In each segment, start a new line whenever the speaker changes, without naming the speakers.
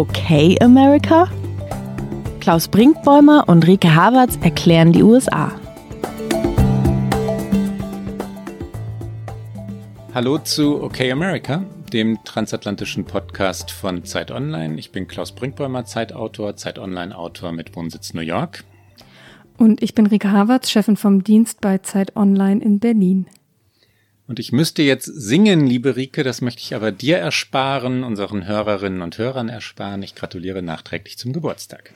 Okay America? Klaus Brinkbäumer und Rike Havertz erklären die USA.
Hallo zu Okay America, dem transatlantischen Podcast von Zeit Online. Ich bin Klaus Brinkbäumer, Zeitautor, Zeit Online Autor mit Wohnsitz New York.
Und ich bin Rike Havertz, Chefin vom Dienst bei Zeit Online in Berlin.
Und ich müsste jetzt singen, liebe Rike, das möchte ich aber dir ersparen, unseren Hörerinnen und Hörern ersparen. Ich gratuliere nachträglich zum Geburtstag.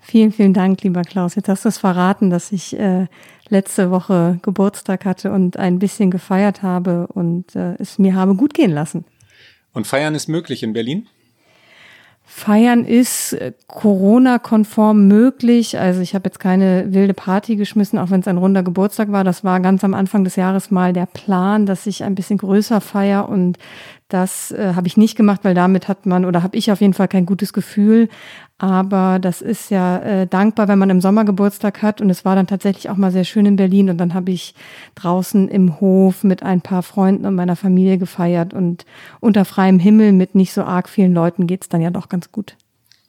Vielen, vielen Dank, lieber Klaus. Jetzt hast du es verraten, dass ich äh, letzte Woche Geburtstag hatte und ein bisschen gefeiert habe und äh, es mir habe gut gehen lassen.
Und feiern ist möglich in Berlin?
Feiern ist äh, Corona-konform möglich. Also ich habe jetzt keine wilde Party geschmissen, auch wenn es ein runder Geburtstag war. Das war ganz am Anfang des Jahres mal der Plan, dass ich ein bisschen größer feier und das äh, habe ich nicht gemacht, weil damit hat man oder habe ich auf jeden Fall kein gutes Gefühl. Aber das ist ja äh, dankbar, wenn man im Sommer Geburtstag hat. Und es war dann tatsächlich auch mal sehr schön in Berlin. Und dann habe ich draußen im Hof mit ein paar Freunden und meiner Familie gefeiert. Und unter freiem Himmel mit nicht so arg vielen Leuten geht's dann ja doch ganz gut.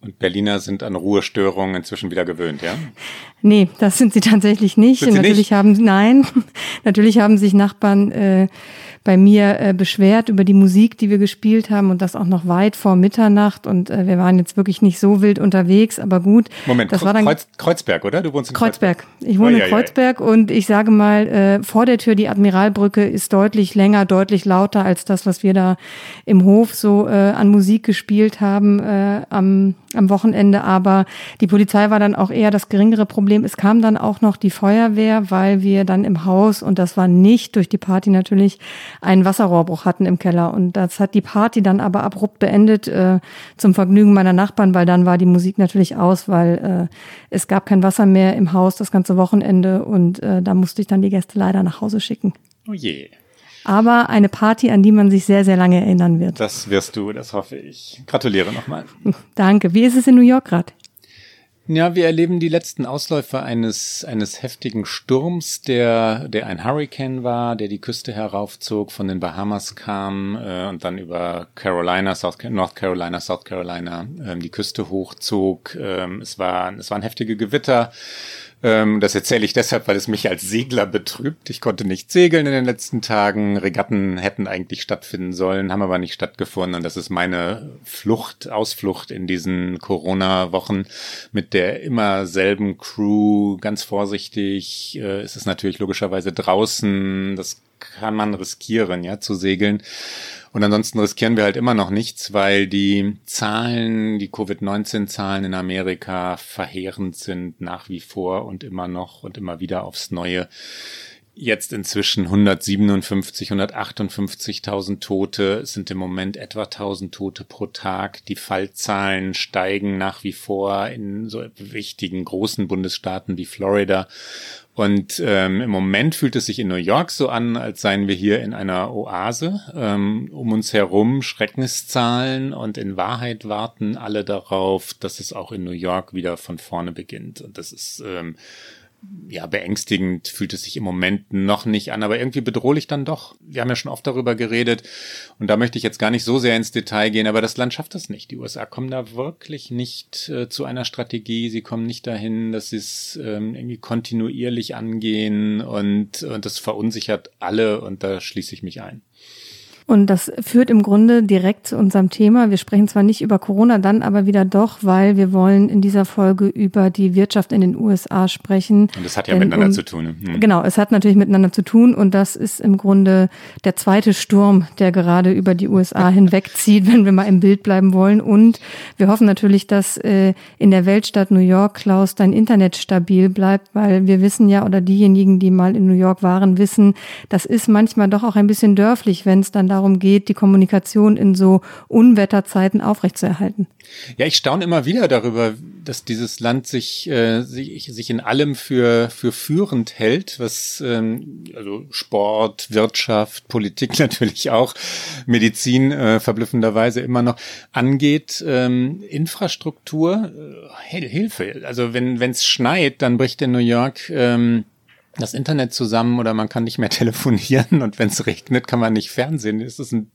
Und Berliner sind an Ruhestörungen inzwischen wieder gewöhnt, ja?
Nee, das sind sie tatsächlich nicht.
Sind sie
natürlich
nicht?
haben nein, natürlich haben sich Nachbarn äh, bei mir äh, beschwert über die Musik, die wir gespielt haben und das auch noch weit vor Mitternacht und äh, wir waren jetzt wirklich nicht so wild unterwegs, aber gut.
Moment,
das war dann
Kreuz, Kreuzberg, oder? Du wohnst in
Kreuzberg. Ich wohne
ui.
in Kreuzberg und ich sage mal, äh, vor der Tür die Admiralbrücke ist deutlich länger, deutlich lauter als das, was wir da im Hof so äh, an Musik gespielt haben äh, am, am Wochenende. Aber die Polizei war dann auch eher das geringere Problem. Es kam dann auch noch die Feuerwehr, weil wir dann im Haus, und das war nicht durch die Party natürlich, einen Wasserrohrbruch hatten im Keller. Und das hat die Party dann aber abrupt beendet äh, zum Vergnügen meiner Nachbarn, weil dann war die Musik natürlich aus, weil äh, es gab kein Wasser mehr im Haus das ganze Wochenende und äh, da musste ich dann die Gäste leider nach Hause schicken.
Oh je.
Aber eine Party, an die man sich sehr, sehr lange erinnern wird.
Das wirst du, das hoffe ich. Gratuliere nochmal.
Danke. Wie ist es in New York gerade?
Ja, wir erleben die letzten Ausläufer eines, eines heftigen Sturms, der, der ein Hurricane war, der die Küste heraufzog, von den Bahamas kam äh, und dann über Carolina, South, North Carolina, South Carolina ähm, die Küste hochzog. Ähm, es, war, es waren heftige Gewitter. Ähm, das erzähle ich deshalb, weil es mich als Segler betrübt. Ich konnte nicht segeln in den letzten Tagen. Regatten hätten eigentlich stattfinden sollen, haben aber nicht stattgefunden. Und das ist meine Flucht, Ausflucht in diesen Corona-Wochen mit der immer selben Crew. Ganz vorsichtig. Äh, es ist natürlich logischerweise draußen. Das kann man riskieren, ja, zu segeln. Und ansonsten riskieren wir halt immer noch nichts, weil die Zahlen, die Covid-19-Zahlen in Amerika verheerend sind nach wie vor und immer noch und immer wieder aufs Neue. Jetzt inzwischen 157, 158.000 Tote, es sind im Moment etwa 1000 Tote pro Tag. Die Fallzahlen steigen nach wie vor in so wichtigen großen Bundesstaaten wie Florida. Und ähm, im Moment fühlt es sich in New York so an, als seien wir hier in einer Oase. Ähm, um uns herum Schreckenszahlen und in Wahrheit warten alle darauf, dass es auch in New York wieder von vorne beginnt. Und das ist ähm, ja, beängstigend fühlt es sich im Moment noch nicht an, aber irgendwie bedrohlich dann doch. Wir haben ja schon oft darüber geredet und da möchte ich jetzt gar nicht so sehr ins Detail gehen, aber das Land schafft das nicht. Die USA kommen da wirklich nicht äh, zu einer Strategie, sie kommen nicht dahin, dass sie es ähm, irgendwie kontinuierlich angehen und, und das verunsichert alle und da schließe ich mich ein.
Und das führt im Grunde direkt zu unserem Thema. Wir sprechen zwar nicht über Corona, dann aber wieder doch, weil wir wollen in dieser Folge über die Wirtschaft in den USA sprechen.
Und das hat ja
Denn
miteinander
um,
zu tun. Hm.
Genau, es hat natürlich miteinander zu tun und das ist im Grunde der zweite Sturm, der gerade über die USA hinwegzieht, wenn wir mal im Bild bleiben wollen. Und wir hoffen natürlich, dass äh, in der Weltstadt New York, Klaus, dein Internet stabil bleibt, weil wir wissen ja, oder diejenigen, die mal in New York waren, wissen, das ist manchmal doch auch ein bisschen dörflich, wenn es dann darum geht, die Kommunikation in so Unwetterzeiten aufrechtzuerhalten.
Ja, ich staune immer wieder darüber, dass dieses Land sich, äh, sich, sich in allem für, für führend hält, was ähm, also Sport, Wirtschaft, Politik natürlich auch, Medizin äh, verblüffenderweise immer noch angeht. Ähm, Infrastruktur, äh, Hilfe. Also wenn es schneit, dann bricht in New York ähm, das Internet zusammen oder man kann nicht mehr telefonieren und wenn es regnet, kann man nicht fernsehen. Es ist ein,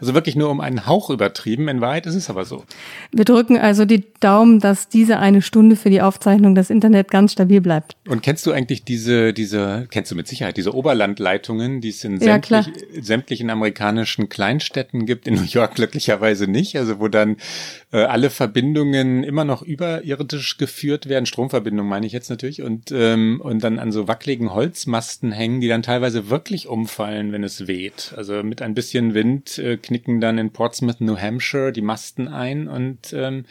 also wirklich nur um einen Hauch übertrieben. In Wahrheit ist es aber so.
Wir drücken also die Daumen, dass diese eine Stunde für die Aufzeichnung das Internet ganz stabil bleibt.
Und kennst du eigentlich diese, diese, kennst du mit Sicherheit diese Oberlandleitungen, die es in sämtlich, ja, sämtlichen amerikanischen Kleinstädten gibt, in New York glücklicherweise nicht, also wo dann äh, alle Verbindungen immer noch überirdisch geführt werden, Stromverbindungen meine ich jetzt natürlich, und, ähm, und dann an so wackeligen riesigen Holzmasten hängen, die dann teilweise wirklich umfallen, wenn es weht. Also mit ein bisschen Wind äh, knicken dann in Portsmouth, New Hampshire die Masten ein und ähm,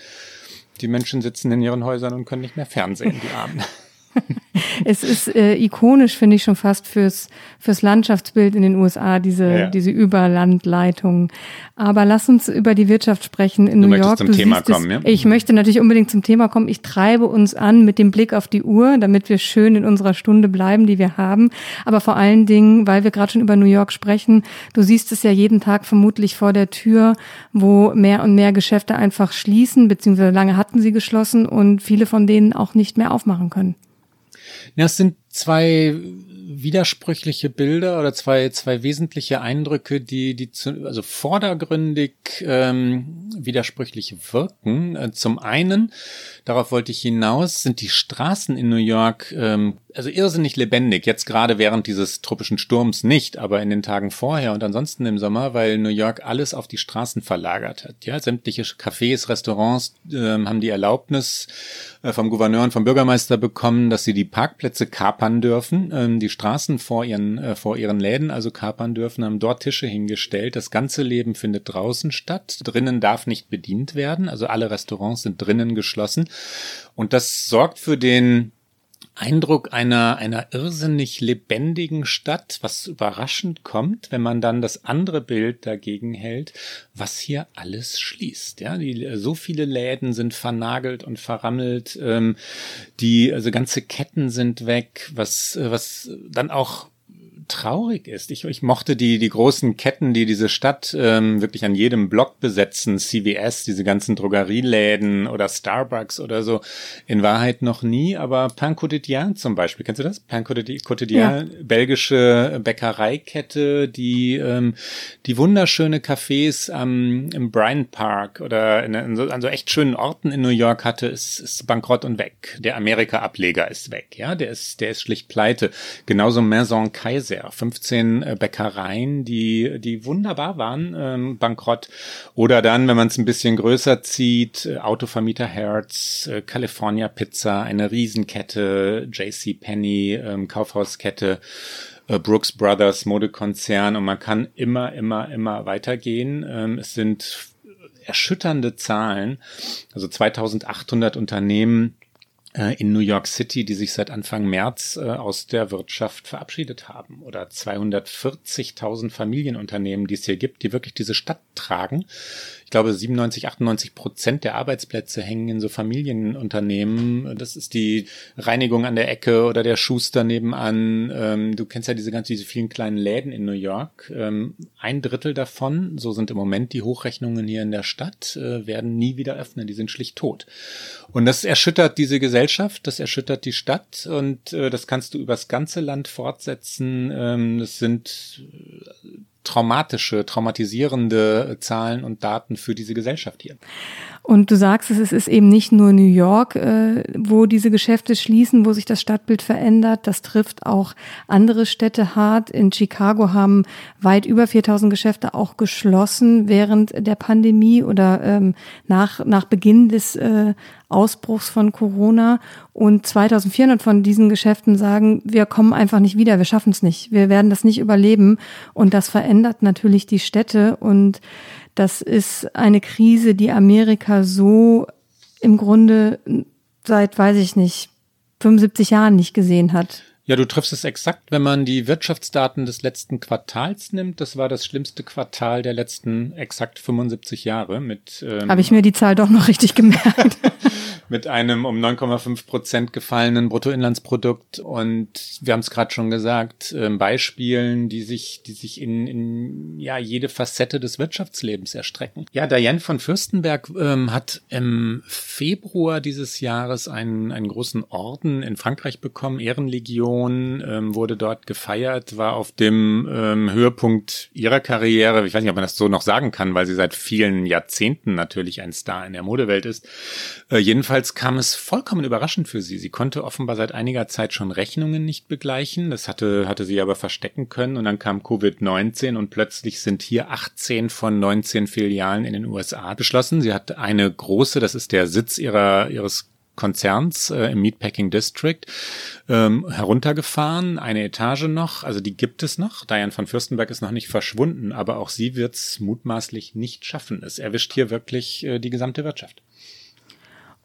die Menschen sitzen in ihren Häusern und können nicht mehr fernsehen, die Abend.
es ist äh, ikonisch, finde ich schon fast fürs, fürs Landschaftsbild in den USA, diese, ja. diese Überlandleitung. Aber lass uns über die Wirtschaft sprechen in
du
New York.
Zum du Thema kommen,
es, ja? Ich möchte natürlich unbedingt zum Thema kommen. Ich treibe uns an mit dem Blick auf die Uhr, damit wir schön in unserer Stunde bleiben, die wir haben. Aber vor allen Dingen, weil wir gerade schon über New York sprechen, du siehst es ja jeden Tag vermutlich vor der Tür, wo mehr und mehr Geschäfte einfach schließen, beziehungsweise lange hatten sie geschlossen und viele von denen auch nicht mehr aufmachen können.
Ja, es sind zwei widersprüchliche Bilder oder zwei, zwei wesentliche Eindrücke, die, die zu, also vordergründig ähm, widersprüchlich wirken. Äh, zum einen, darauf wollte ich hinaus, sind die Straßen in New York ähm, also irrsinnig lebendig. Jetzt gerade während dieses tropischen Sturms nicht, aber in den Tagen vorher und ansonsten im Sommer, weil New York alles auf die Straßen verlagert hat. Ja, sämtliche Cafés, Restaurants äh, haben die Erlaubnis äh, vom Gouverneur und vom Bürgermeister bekommen, dass sie die Parkplätze kapern dürfen, ähm, die Straßen vor ihren äh, vor ihren Läden also kapern dürfen, haben dort Tische hingestellt. Das ganze Leben findet draußen statt. Drinnen darf nicht bedient werden, also alle Restaurants sind drinnen geschlossen. Und das sorgt für den Eindruck einer, einer irrsinnig lebendigen Stadt, was überraschend kommt, wenn man dann das andere Bild dagegen hält, was hier alles schließt. Ja, die, so viele Läden sind vernagelt und verrammelt, ähm, die, also ganze Ketten sind weg, was, was dann auch traurig ist. Ich, ich mochte die, die großen Ketten, die diese Stadt ähm, wirklich an jedem Block besetzen, CVS, diese ganzen Drogerieläden oder Starbucks oder so, in Wahrheit noch nie, aber Pain Quotidien zum Beispiel, kennst du das? Pain Quotidien, ja. belgische Bäckereikette, die, ähm, die wunderschöne Cafés am, im Bryant Park oder in, in so, an so echt schönen Orten in New York hatte, ist, ist bankrott und weg. Der Amerika-Ableger ist weg, ja, der ist, der ist schlicht pleite. Genauso Maison Kaiser der 15 äh, Bäckereien, die, die wunderbar waren, ähm, bankrott. Oder dann, wenn man es ein bisschen größer zieht, äh, Autovermieter Hertz, äh, California Pizza, eine Riesenkette, JC Penney, ähm, Kaufhauskette, Brooks Brothers Modekonzern und man kann immer, immer, immer weitergehen. Ähm, es sind erschütternde Zahlen. Also 2800 Unternehmen in New York City, die sich seit Anfang März äh, aus der Wirtschaft verabschiedet haben. Oder 240.000 Familienunternehmen, die es hier gibt, die wirklich diese Stadt tragen ich glaube, 97, 98 Prozent der Arbeitsplätze hängen in so Familienunternehmen. Das ist die Reinigung an der Ecke oder der Schuster nebenan. Ähm, du kennst ja diese ganzen, diese vielen kleinen Läden in New York. Ähm, ein Drittel davon, so sind im Moment die Hochrechnungen hier in der Stadt, äh, werden nie wieder öffnen. Die sind schlicht tot. Und das erschüttert diese Gesellschaft, das erschüttert die Stadt und äh, das kannst du übers ganze Land fortsetzen. Ähm, das sind traumatische, traumatisierende Zahlen und Daten für diese Gesellschaft hier.
Und du sagst es, es ist eben nicht nur New York, äh, wo diese Geschäfte schließen, wo sich das Stadtbild verändert. Das trifft auch andere Städte hart. In Chicago haben weit über 4000 Geschäfte auch geschlossen während der Pandemie oder ähm, nach, nach Beginn des äh, Ausbruchs von Corona. Und 2400 von diesen Geschäften sagen, wir kommen einfach nicht wieder, wir schaffen es nicht, wir werden das nicht überleben. Und das verändert natürlich die Städte und das ist eine Krise, die Amerika so im Grunde seit, weiß ich nicht, 75 Jahren nicht gesehen hat.
Ja, du triffst es exakt, wenn man die Wirtschaftsdaten des letzten Quartals nimmt. Das war das schlimmste Quartal der letzten exakt 75 Jahre mit.
Ähm, Habe ich mir die Zahl doch noch richtig gemerkt.
mit einem um 9,5 Prozent gefallenen Bruttoinlandsprodukt. Und wir haben es gerade schon gesagt, äh, Beispielen, die sich, die sich in, in ja jede Facette des Wirtschaftslebens erstrecken. Ja, Diane von Fürstenberg ähm, hat im Februar dieses Jahres einen, einen großen Orden in Frankreich bekommen, Ehrenlegion, ähm, wurde dort gefeiert, war auf dem ähm, Höhepunkt ihrer Karriere. Ich weiß nicht, ob man das so noch sagen kann, weil sie seit vielen Jahrzehnten natürlich ein Star in der Modewelt ist. Äh, jedenfalls kam es vollkommen überraschend für sie. Sie konnte offenbar seit einiger Zeit schon Rechnungen nicht begleichen. Das hatte, hatte sie aber verstecken können. Und dann kam Covid-19 und plötzlich sind hier 18 von 19 Filialen in den USA beschlossen. Sie hat eine große, das ist der Sitz ihrer, ihres Konzerns äh, im Meatpacking District ähm, heruntergefahren, eine Etage noch, also die gibt es noch. Diane von Fürstenberg ist noch nicht verschwunden, aber auch sie wird es mutmaßlich nicht schaffen. Es erwischt hier wirklich äh, die gesamte Wirtschaft.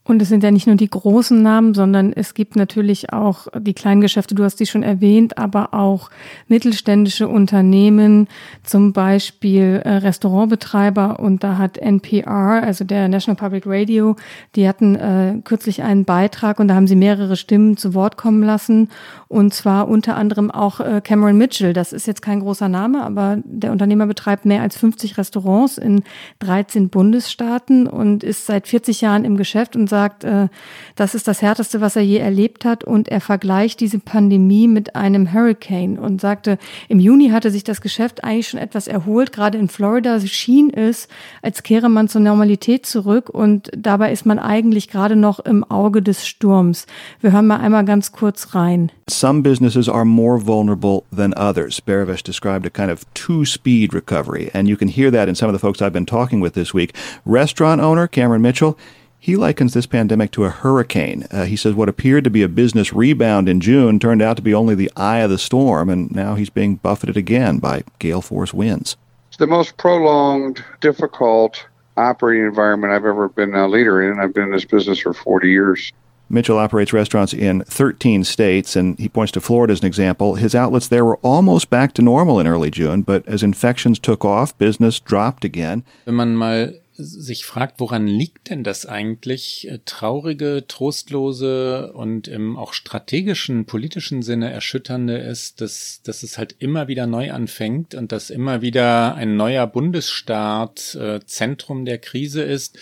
Und es sind ja nicht nur die großen Namen, sondern es gibt natürlich auch die kleinen Geschäfte, du hast die schon erwähnt, aber auch mittelständische Unternehmen, zum Beispiel äh, Restaurantbetreiber. Und da hat NPR, also der National Public Radio, die hatten äh, kürzlich einen Beitrag und da haben sie mehrere Stimmen zu Wort kommen lassen. Und zwar unter anderem auch äh, Cameron Mitchell. Das ist jetzt kein großer Name, aber der Unternehmer betreibt mehr als 50 Restaurants in 13 Bundesstaaten und ist seit 40 Jahren im Geschäft und sagt, äh, das ist das Härteste, was er je erlebt hat. Und er vergleicht diese Pandemie mit einem Hurricane und sagte, im Juni hatte sich das Geschäft eigentlich schon etwas erholt. Gerade in Florida schien es, als kehre man zur Normalität zurück. Und dabei ist man eigentlich gerade noch im Auge des Sturms. Wir hören mal einmal ganz kurz rein.
Some businesses are more vulnerable than others. Baravesh described a kind of two speed recovery, and you can hear that in some of the folks I've been talking with this week. Restaurant owner Cameron Mitchell, he likens this pandemic to a hurricane. Uh, he says what appeared to be a business rebound in June turned out to be only the eye of the storm, and now he's being buffeted again by gale force winds.
It's the most prolonged, difficult operating environment I've ever been a leader in. I've been in this business for 40 years.
Mitchell operates restaurants in 13 states, and he points to Florida as an example. His outlets there were almost back to normal in early June, but as infections took off, business dropped again.
Wenn man mal sich fragt, woran liegt denn das eigentlich? Äh, traurige, trostlose und im auch strategischen, politischen Sinne erschütternde ist, dass, dass es halt immer wieder neu anfängt und dass immer wieder ein neuer Bundesstaat äh, Zentrum der Krise ist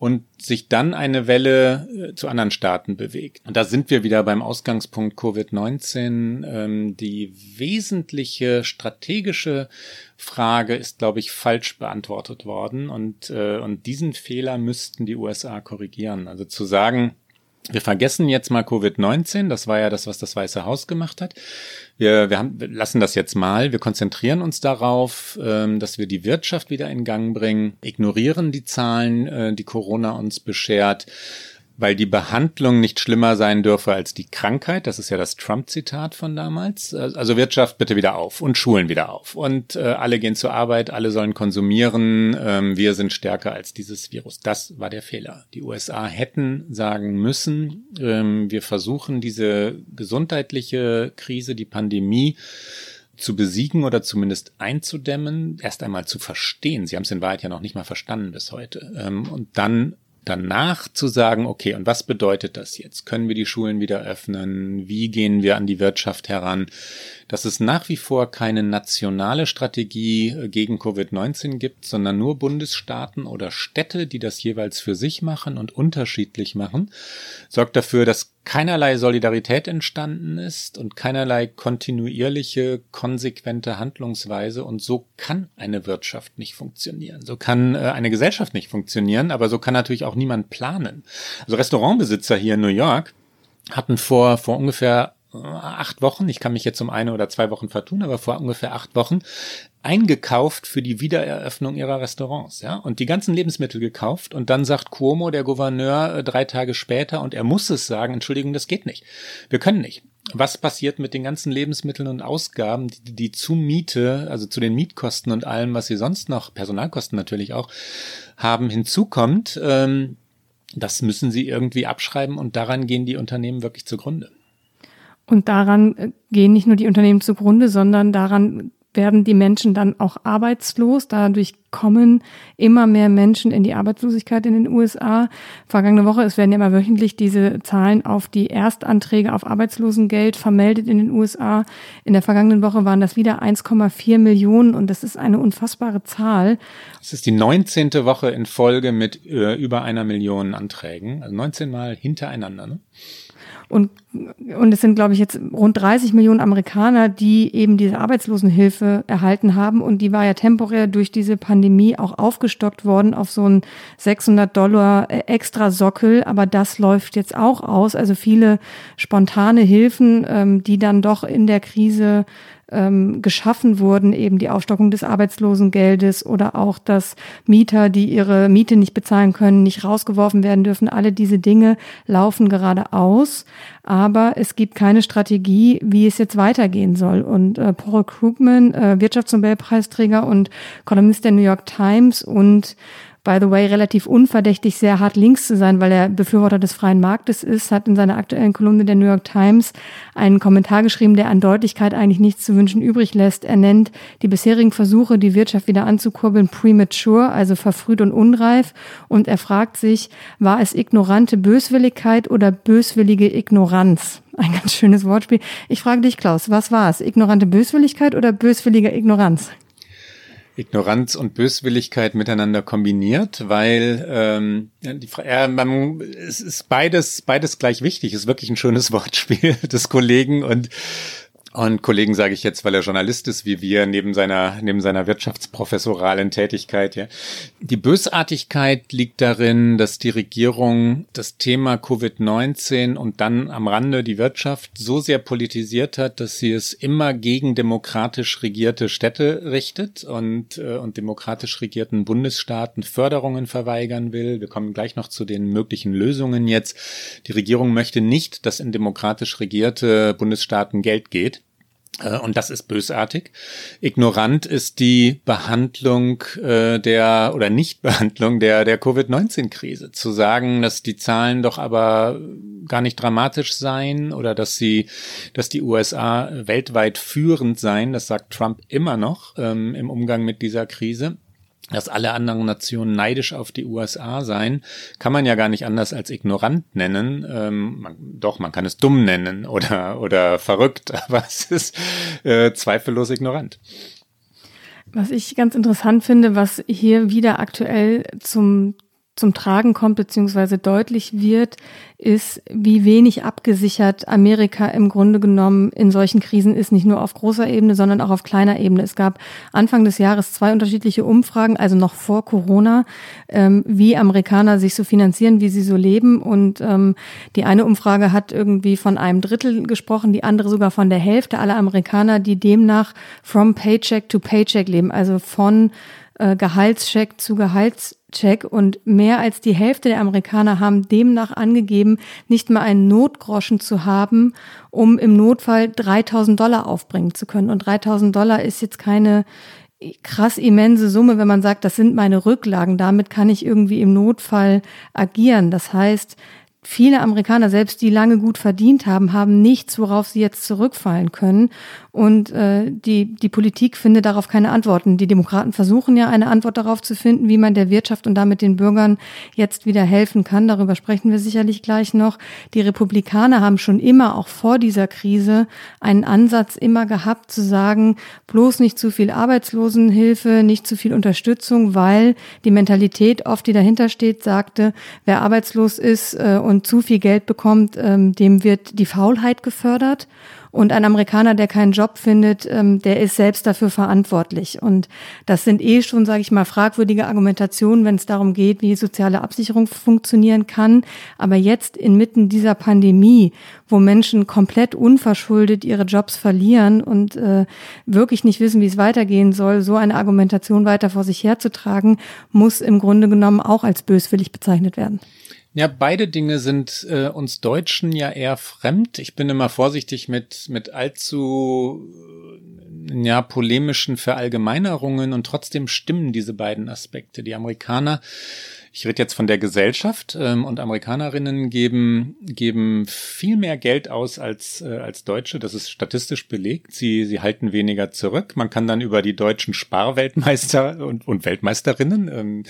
und sich dann eine Welle äh, zu anderen Staaten bewegt. Und da sind wir wieder beim Ausgangspunkt Covid-19. Ähm, die wesentliche strategische Frage ist, glaube ich, falsch beantwortet worden. Und, äh, und diesen Fehler müssten die USA korrigieren. Also zu sagen, wir vergessen jetzt mal Covid-19. Das war ja das, was das Weiße Haus gemacht hat. Wir, wir, haben, wir lassen das jetzt mal. Wir konzentrieren uns darauf, ähm, dass wir die Wirtschaft wieder in Gang bringen, ignorieren die Zahlen, äh, die Corona uns beschert weil die Behandlung nicht schlimmer sein dürfe als die Krankheit. Das ist ja das Trump-Zitat von damals. Also Wirtschaft bitte wieder auf und Schulen wieder auf. Und äh, alle gehen zur Arbeit, alle sollen konsumieren. Ähm, wir sind stärker als dieses Virus. Das war der Fehler. Die USA hätten sagen müssen, ähm, wir versuchen diese gesundheitliche Krise, die Pandemie, zu besiegen oder zumindest einzudämmen, erst einmal zu verstehen. Sie haben es in Wahrheit ja noch nicht mal verstanden bis heute. Ähm, und dann danach zu sagen, okay, und was bedeutet das jetzt? Können wir die Schulen wieder öffnen? Wie gehen wir an die Wirtschaft heran? Dass es nach wie vor keine nationale Strategie äh, gegen Covid-19 gibt, sondern nur Bundesstaaten oder Städte, die das jeweils für sich machen und unterschiedlich machen, sorgt dafür, dass keinerlei Solidarität entstanden ist und keinerlei kontinuierliche, konsequente Handlungsweise. Und so kann eine Wirtschaft nicht funktionieren. So kann äh, eine Gesellschaft nicht funktionieren, aber so kann natürlich auch niemand planen. Also Restaurantbesitzer hier in New York hatten vor, vor ungefähr äh, acht Wochen, ich kann mich jetzt um eine oder zwei Wochen vertun, aber vor ungefähr acht Wochen eingekauft für die Wiedereröffnung ihrer Restaurants, ja, und die ganzen Lebensmittel gekauft und dann sagt Cuomo, der Gouverneur, äh, drei Tage später und er muss es sagen, Entschuldigung, das geht nicht. Wir können nicht. Was passiert mit den ganzen Lebensmitteln und Ausgaben, die, die zu Miete, also zu den Mietkosten und allem, was sie sonst noch, Personalkosten natürlich auch, haben, hinzukommt? Ähm, das müssen sie irgendwie abschreiben und daran gehen die Unternehmen wirklich zugrunde.
Und daran äh, gehen nicht nur die Unternehmen zugrunde, sondern daran werden die Menschen dann auch arbeitslos. Dadurch kommen immer mehr Menschen in die Arbeitslosigkeit in den USA. Vergangene Woche, es werden ja immer wöchentlich diese Zahlen auf die Erstanträge auf Arbeitslosengeld vermeldet in den USA. In der vergangenen Woche waren das wieder 1,4 Millionen und das ist eine unfassbare Zahl.
Es ist die 19. Woche in Folge mit äh, über einer Million Anträgen, also 19 Mal hintereinander. Ne?
Und, und es sind, glaube ich, jetzt rund 30 Millionen Amerikaner, die eben diese Arbeitslosenhilfe erhalten haben. Und die war ja temporär durch diese Pandemie auch aufgestockt worden auf so einen 600 Dollar extra Sockel. Aber das läuft jetzt auch aus. Also viele spontane Hilfen, ähm, die dann doch in der Krise ähm, geschaffen wurden, eben die Aufstockung des Arbeitslosengeldes oder auch, dass Mieter, die ihre Miete nicht bezahlen können, nicht rausgeworfen werden dürfen. Alle diese Dinge laufen gerade aus, aber es gibt keine Strategie, wie es jetzt weitergehen soll. Und äh, Paul Krugman, äh, Wirtschaftsnobelpreisträger und Kolumnist der New York Times und by the way, relativ unverdächtig, sehr hart links zu sein, weil er Befürworter des freien Marktes ist, hat in seiner aktuellen Kolumne der New York Times einen Kommentar geschrieben, der an Deutlichkeit eigentlich nichts zu wünschen übrig lässt. Er nennt die bisherigen Versuche, die Wirtschaft wieder anzukurbeln, premature, also verfrüht und unreif. Und er fragt sich, war es ignorante Böswilligkeit oder böswillige Ignoranz? Ein ganz schönes Wortspiel. Ich frage dich, Klaus, was war es? Ignorante Böswilligkeit oder böswillige Ignoranz?
Ignoranz und Böswilligkeit miteinander kombiniert, weil ähm, die, äh, man, es ist beides beides gleich wichtig. Ist wirklich ein schönes Wortspiel des Kollegen und und Kollegen sage ich jetzt, weil er Journalist ist, wie wir, neben seiner, neben seiner wirtschaftsprofessoralen Tätigkeit, ja. Die Bösartigkeit liegt darin, dass die Regierung das Thema Covid-19 und dann am Rande die Wirtschaft so sehr politisiert hat, dass sie es immer gegen demokratisch regierte Städte richtet und, äh, und demokratisch regierten Bundesstaaten Förderungen verweigern will. Wir kommen gleich noch zu den möglichen Lösungen jetzt. Die Regierung möchte nicht, dass in demokratisch regierte Bundesstaaten Geld geht. Äh, und das ist bösartig. Ignorant ist die Behandlung äh, der oder Nichtbehandlung der der Covid-19-Krise. Zu sagen, dass die Zahlen doch aber gar nicht dramatisch seien oder dass sie, dass die USA weltweit führend seien, das sagt Trump immer noch ähm, im Umgang mit dieser Krise dass alle anderen Nationen neidisch auf die USA seien, kann man ja gar nicht anders als ignorant nennen. Ähm, man, doch, man kann es dumm nennen oder, oder verrückt, aber es ist äh, zweifellos ignorant.
Was ich ganz interessant finde, was hier wieder aktuell zum zum Tragen kommt beziehungsweise deutlich wird, ist, wie wenig abgesichert Amerika im Grunde genommen in solchen Krisen ist, nicht nur auf großer Ebene, sondern auch auf kleiner Ebene. Es gab Anfang des Jahres zwei unterschiedliche Umfragen, also noch vor Corona, ähm, wie Amerikaner sich so finanzieren, wie sie so leben. Und ähm, die eine Umfrage hat irgendwie von einem Drittel gesprochen, die andere sogar von der Hälfte aller Amerikaner, die demnach from Paycheck to Paycheck leben, also von äh, Gehaltscheck zu Gehaltscheck und mehr als die Hälfte der Amerikaner haben demnach angegeben, nicht mal einen Notgroschen zu haben, um im Notfall 3000 Dollar aufbringen zu können. Und 3000 Dollar ist jetzt keine krass immense Summe, wenn man sagt, das sind meine Rücklagen, damit kann ich irgendwie im Notfall agieren. Das heißt, viele Amerikaner, selbst die lange gut verdient haben, haben nichts, worauf sie jetzt zurückfallen können. Und äh, die, die Politik findet darauf keine Antworten. Die Demokraten versuchen ja eine Antwort darauf zu finden, wie man der Wirtschaft und damit den Bürgern jetzt wieder helfen kann. Darüber sprechen wir sicherlich gleich noch. Die Republikaner haben schon immer, auch vor dieser Krise, einen Ansatz immer gehabt zu sagen, bloß nicht zu viel Arbeitslosenhilfe, nicht zu viel Unterstützung, weil die Mentalität oft, die dahinter steht, sagte, wer arbeitslos ist äh, und zu viel Geld bekommt, ähm, dem wird die Faulheit gefördert. Und ein Amerikaner, der keinen Job findet, ähm, der ist selbst dafür verantwortlich. Und das sind eh schon, sage ich mal, fragwürdige Argumentationen, wenn es darum geht, wie soziale Absicherung funktionieren kann. Aber jetzt inmitten dieser Pandemie, wo Menschen komplett unverschuldet ihre Jobs verlieren und äh, wirklich nicht wissen, wie es weitergehen soll, so eine Argumentation weiter vor sich herzutragen, muss im Grunde genommen auch als böswillig bezeichnet werden.
Ja, beide Dinge sind äh, uns Deutschen ja eher fremd. Ich bin immer vorsichtig mit, mit allzu äh, ja, polemischen Verallgemeinerungen und trotzdem stimmen diese beiden Aspekte. Die Amerikaner Ich rede jetzt von der Gesellschaft ähm, und Amerikanerinnen geben, geben viel mehr Geld aus als, äh, als Deutsche. Das ist statistisch belegt. Sie, sie halten weniger zurück. Man kann dann über die deutschen Sparweltmeister und, und Weltmeisterinnen ähm,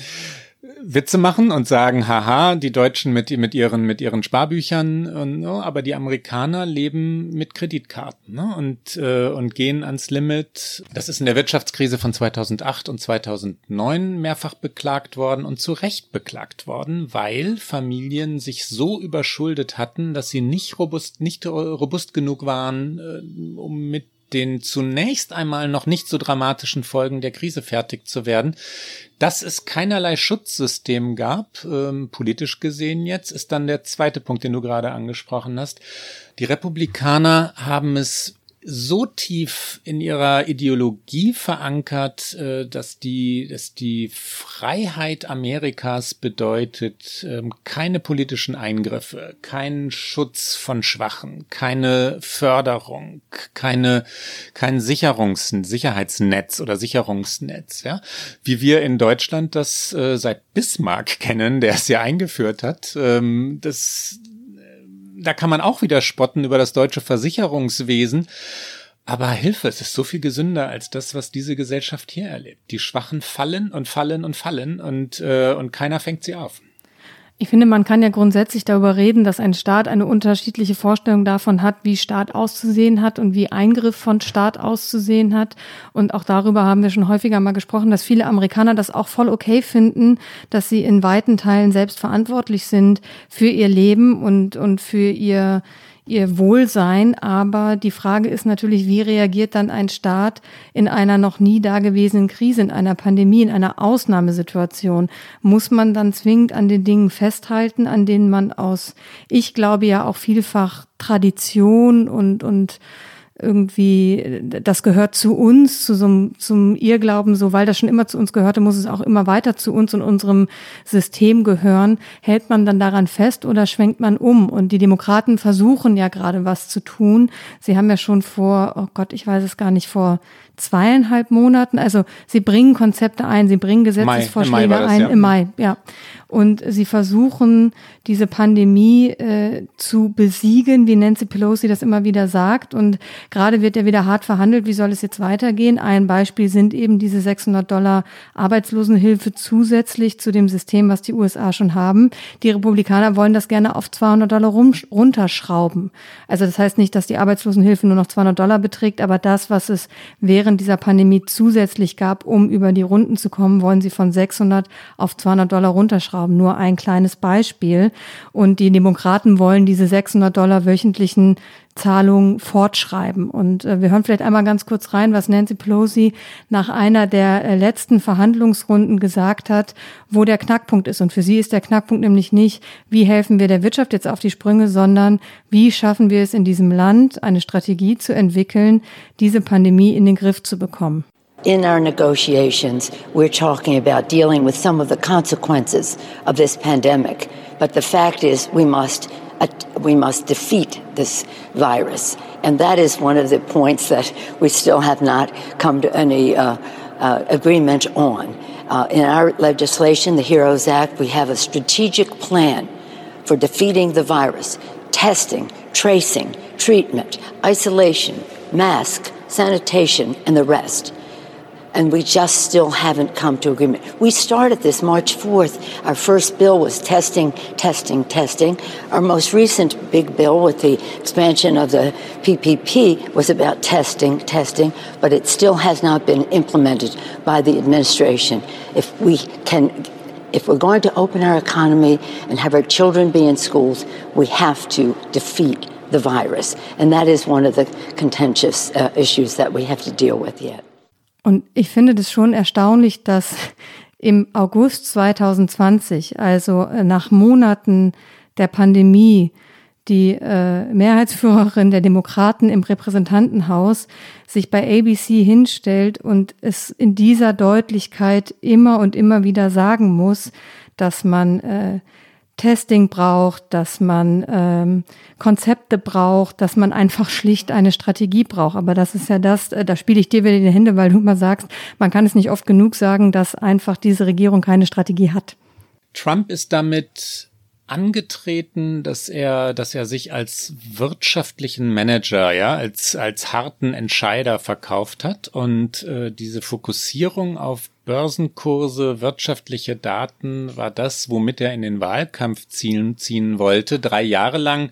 Witze machen und sagen, haha, die Deutschen mit, mit ihren, mit ihren Sparbüchern, und, no, aber die Amerikaner leben mit Kreditkarten ne, und, äh, und gehen ans Limit. Das ist in der Wirtschaftskrise von 2008 und 2009 mehrfach beklagt worden und zu Recht beklagt worden, weil Familien sich so überschuldet hatten, dass sie nicht robust, nicht robust genug waren, äh, um mit den zunächst einmal noch nicht so dramatischen Folgen der Krise fertig zu werden. Dass es keinerlei Schutzsystem gab, ähm, politisch gesehen jetzt, ist dann der zweite Punkt, den du gerade angesprochen hast. Die Republikaner haben es so tief in ihrer Ideologie verankert, äh, dass die, dass die Freiheit Amerikas bedeutet, ähm, keine politischen Eingriffe, keinen Schutz von Schwachen, keine Förderung, keine, kein Sicherungs, Sicherheitsnetz oder Sicherungsnetz, ja. Wie wir in Deutschland das äh, seit Bismarck kennen, der es ja eingeführt hat, ähm, das, da kann man auch wieder spotten über das deutsche Versicherungswesen. Aber Hilfe, es ist so viel gesünder als das, was diese Gesellschaft hier erlebt. Die Schwachen fallen und fallen und fallen und, äh, und keiner fängt sie auf.
Ich finde, man kann ja grundsätzlich darüber reden, dass ein Staat eine unterschiedliche Vorstellung davon hat, wie Staat auszusehen hat und wie Eingriff von Staat auszusehen hat. Und auch darüber haben wir schon häufiger mal gesprochen, dass viele Amerikaner das auch voll okay finden, dass sie in weiten Teilen selbst verantwortlich sind für ihr Leben und, und für ihr, ihr Wohlsein. Aber die Frage ist natürlich, wie reagiert dann ein Staat in einer noch nie dagewesenen Krise, in einer Pandemie, in einer Ausnahmesituation? Muss man dann zwingend an den Dingen festhalten, an denen man aus, ich glaube ja auch vielfach Tradition und, und irgendwie, das gehört zu uns, zu so einem, zum Irrglauben, so weil das schon immer zu uns gehörte, muss es auch immer weiter zu uns und unserem System gehören. Hält man dann daran fest oder schwenkt man um? Und die Demokraten versuchen ja gerade was zu tun. Sie haben ja schon vor, oh Gott, ich weiß es gar nicht, vor zweieinhalb Monaten. Also sie bringen Konzepte ein, sie bringen Gesetzesvorschläge Mai, das, ein ja. im Mai, ja. Und sie versuchen, diese Pandemie äh, zu besiegen, wie Nancy Pelosi das immer wieder sagt. Und gerade wird ja wieder hart verhandelt, wie soll es jetzt weitergehen. Ein Beispiel sind eben diese 600 Dollar Arbeitslosenhilfe zusätzlich zu dem System, was die USA schon haben. Die Republikaner wollen das gerne auf 200 Dollar runterschrauben. Also das heißt nicht, dass die Arbeitslosenhilfe nur noch 200 Dollar beträgt, aber das, was es während während dieser Pandemie zusätzlich gab, um über die Runden zu kommen, wollen sie von 600 auf 200 Dollar runterschrauben. Nur ein kleines Beispiel. Und die Demokraten wollen diese 600 Dollar wöchentlichen Zahlungen fortschreiben. Und äh, wir hören vielleicht einmal ganz kurz rein, was Nancy Pelosi nach einer der äh, letzten Verhandlungsrunden gesagt hat, wo der Knackpunkt ist. Und für sie ist der Knackpunkt nämlich nicht, wie helfen wir der Wirtschaft jetzt auf die Sprünge, sondern wie schaffen wir es in diesem Land, eine Strategie zu entwickeln, diese Pandemie in den Griff zu bekommen.
In our negotiations, we're talking about dealing with some of the consequences of this pandemic. But the fact is, we must we must defeat this virus. And that is one of the points that we still have not come to any uh, uh, agreement on. Uh, in our legislation, the HEROES Act, we have a strategic plan for defeating the virus testing, tracing, treatment, isolation, mask, sanitation, and the rest and we just still haven't come to agreement. We started this March 4th. Our first bill was testing, testing, testing. Our most recent big bill with the expansion of the PPP was about testing, testing, but it still has not been implemented by the administration. If we can if we're going to open our economy and have our children be in schools, we have to defeat the virus. And that is one of the contentious uh, issues that we have to deal with yet.
Und ich finde das schon erstaunlich, dass im August 2020, also äh, nach Monaten der Pandemie, die äh, Mehrheitsführerin der Demokraten im Repräsentantenhaus sich bei ABC hinstellt und es in dieser Deutlichkeit immer und immer wieder sagen muss, dass man äh, Testing braucht, dass man ähm, Konzepte braucht, dass man einfach schlicht eine Strategie braucht. Aber das ist ja das, äh, da spiele ich dir wieder in die Hände, weil du immer sagst, man kann es nicht oft genug sagen, dass einfach diese Regierung keine Strategie hat.
Trump ist damit angetreten, dass er, dass er sich als wirtschaftlichen Manager, ja, als als harten Entscheider verkauft hat und äh, diese Fokussierung auf Börsenkurse, wirtschaftliche Daten war das, womit er in den Wahlkampf ziehen, ziehen wollte. Drei Jahre lang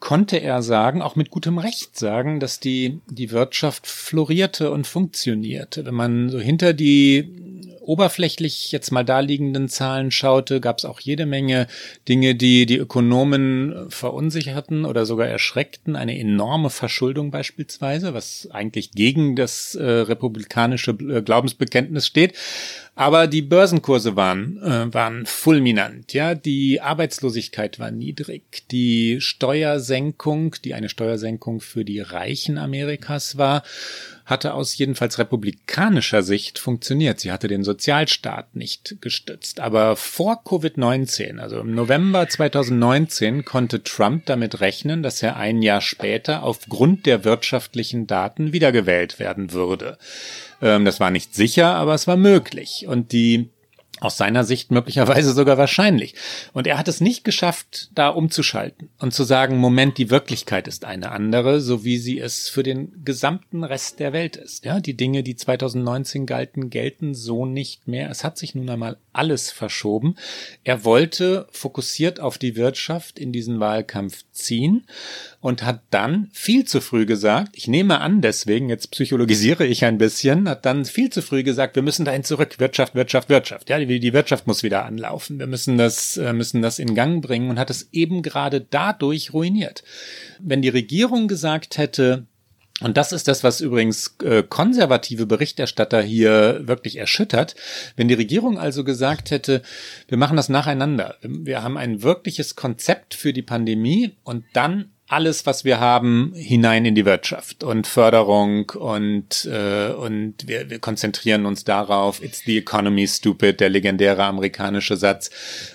konnte er sagen, auch mit gutem Recht sagen, dass die, die Wirtschaft florierte und funktionierte. Wenn man so hinter die oberflächlich jetzt mal daliegenden Zahlen schaute, gab es auch jede Menge Dinge, die die Ökonomen verunsicherten oder sogar erschreckten. Eine enorme Verschuldung beispielsweise, was eigentlich gegen das äh, republikanische äh, Glaubensbekenntnis steht. Aber die Börsenkurse waren, äh, waren fulminant, ja. Die Arbeitslosigkeit war niedrig. Die Steuersenkung, die eine Steuersenkung für die Reichen Amerikas war, hatte aus jedenfalls republikanischer Sicht funktioniert. Sie hatte den Sozialstaat nicht gestützt. Aber vor Covid-19, also im November 2019, konnte Trump damit rechnen, dass er ein Jahr später aufgrund der wirtschaftlichen Daten wiedergewählt werden würde. Ähm, das war nicht sicher, aber es war möglich. Und die aus seiner Sicht möglicherweise sogar wahrscheinlich. Und er hat es nicht geschafft, da umzuschalten und zu sagen, Moment, die Wirklichkeit ist eine andere, so wie sie es für den gesamten Rest der Welt ist. Ja, die Dinge, die 2019 galten, gelten so nicht mehr. Es hat sich nun einmal alles verschoben. Er wollte fokussiert auf die Wirtschaft in diesen Wahlkampf ziehen und hat dann viel zu früh gesagt, ich nehme an, deswegen, jetzt psychologisiere ich ein bisschen, hat dann viel zu früh gesagt, wir müssen dahin zurück, Wirtschaft, Wirtschaft, Wirtschaft. Ja, die, die Wirtschaft muss wieder anlaufen. Wir müssen das, äh, müssen das in Gang bringen und hat es eben gerade dadurch ruiniert. Wenn die Regierung gesagt hätte, und das ist das, was übrigens äh, konservative Berichterstatter hier wirklich erschüttert. Wenn die Regierung also gesagt hätte, wir machen das nacheinander, wir haben ein wirkliches Konzept für die Pandemie und dann alles, was wir haben, hinein in die Wirtschaft und Förderung und, äh, und wir, wir konzentrieren uns darauf. It's the economy stupid, der legendäre amerikanische Satz.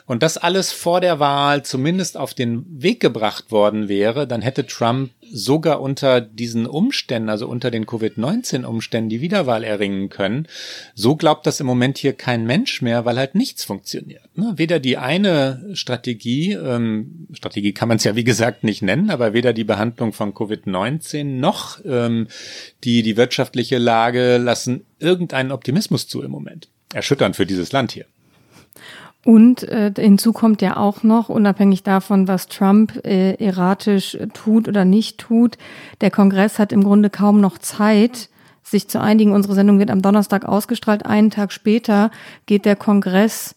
Und das alles vor der Wahl zumindest auf den Weg gebracht worden wäre, dann hätte Trump sogar unter diesen Umständen, also unter den Covid-19-Umständen, die Wiederwahl erringen können. So glaubt das im Moment hier kein Mensch mehr, weil halt nichts funktioniert. Ne? Weder die eine Strategie, ähm, Strategie kann man es ja wie gesagt nicht nennen, aber weder die Behandlung von Covid-19 noch ähm, die, die wirtschaftliche Lage lassen irgendeinen Optimismus zu im Moment. Erschütternd für dieses Land hier.
Und äh, hinzu kommt ja auch noch, unabhängig davon, was Trump äh, erratisch tut oder nicht tut, der Kongress hat im Grunde kaum noch Zeit, sich zu einigen. Unsere Sendung wird am Donnerstag ausgestrahlt. Einen Tag später geht der Kongress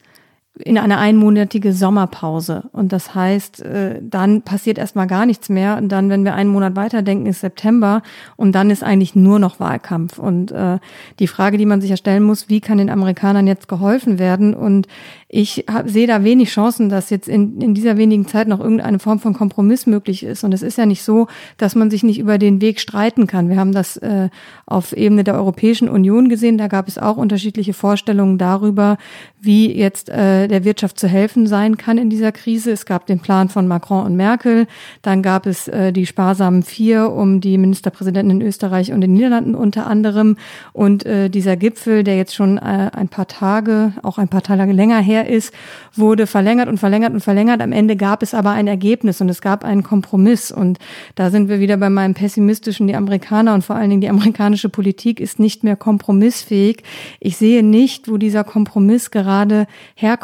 in eine einmonatige Sommerpause. Und das heißt, äh, dann passiert erstmal gar nichts mehr. Und dann, wenn wir einen Monat weiterdenken, ist September und dann ist eigentlich nur noch Wahlkampf. Und äh, die Frage, die man sich ja stellen muss, wie kann den Amerikanern jetzt geholfen werden? Und ich sehe da wenig Chancen, dass jetzt in, in dieser wenigen Zeit noch irgendeine Form von Kompromiss möglich ist. Und es ist ja nicht so, dass man sich nicht über den Weg streiten kann. Wir haben das äh, auf Ebene der Europäischen Union gesehen. Da gab es auch unterschiedliche Vorstellungen darüber, wie jetzt äh, der Wirtschaft zu helfen sein kann in dieser Krise. Es gab den Plan von Macron und Merkel. Dann gab es äh, die sparsamen vier um die Ministerpräsidenten in Österreich und den Niederlanden unter anderem. Und äh, dieser Gipfel, der jetzt schon äh, ein paar Tage, auch ein paar Tage länger her ist, wurde verlängert und verlängert und verlängert. Am Ende gab es aber ein Ergebnis und es gab einen Kompromiss. Und da sind wir wieder bei meinem pessimistischen, die Amerikaner und vor allen Dingen die amerikanische Politik ist nicht mehr kompromissfähig. Ich sehe nicht, wo dieser Kompromiss gerade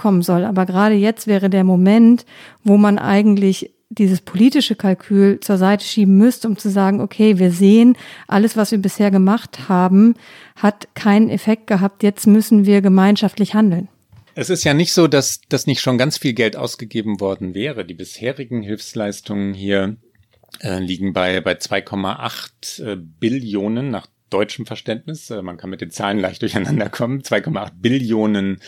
herkommen soll. Aber gerade jetzt wäre der Moment, wo man eigentlich dieses politische Kalkül zur Seite schieben müsste, um zu sagen, okay, wir sehen, alles, was wir bisher gemacht haben, hat keinen Effekt gehabt, jetzt müssen wir gemeinschaftlich handeln.
Es ist ja nicht so, dass das nicht schon ganz viel Geld ausgegeben worden wäre. Die bisherigen Hilfsleistungen hier äh, liegen bei, bei 2,8 äh, Billionen nach deutschem Verständnis. Äh, man kann mit den Zahlen leicht durcheinander kommen. 2,8 Billionen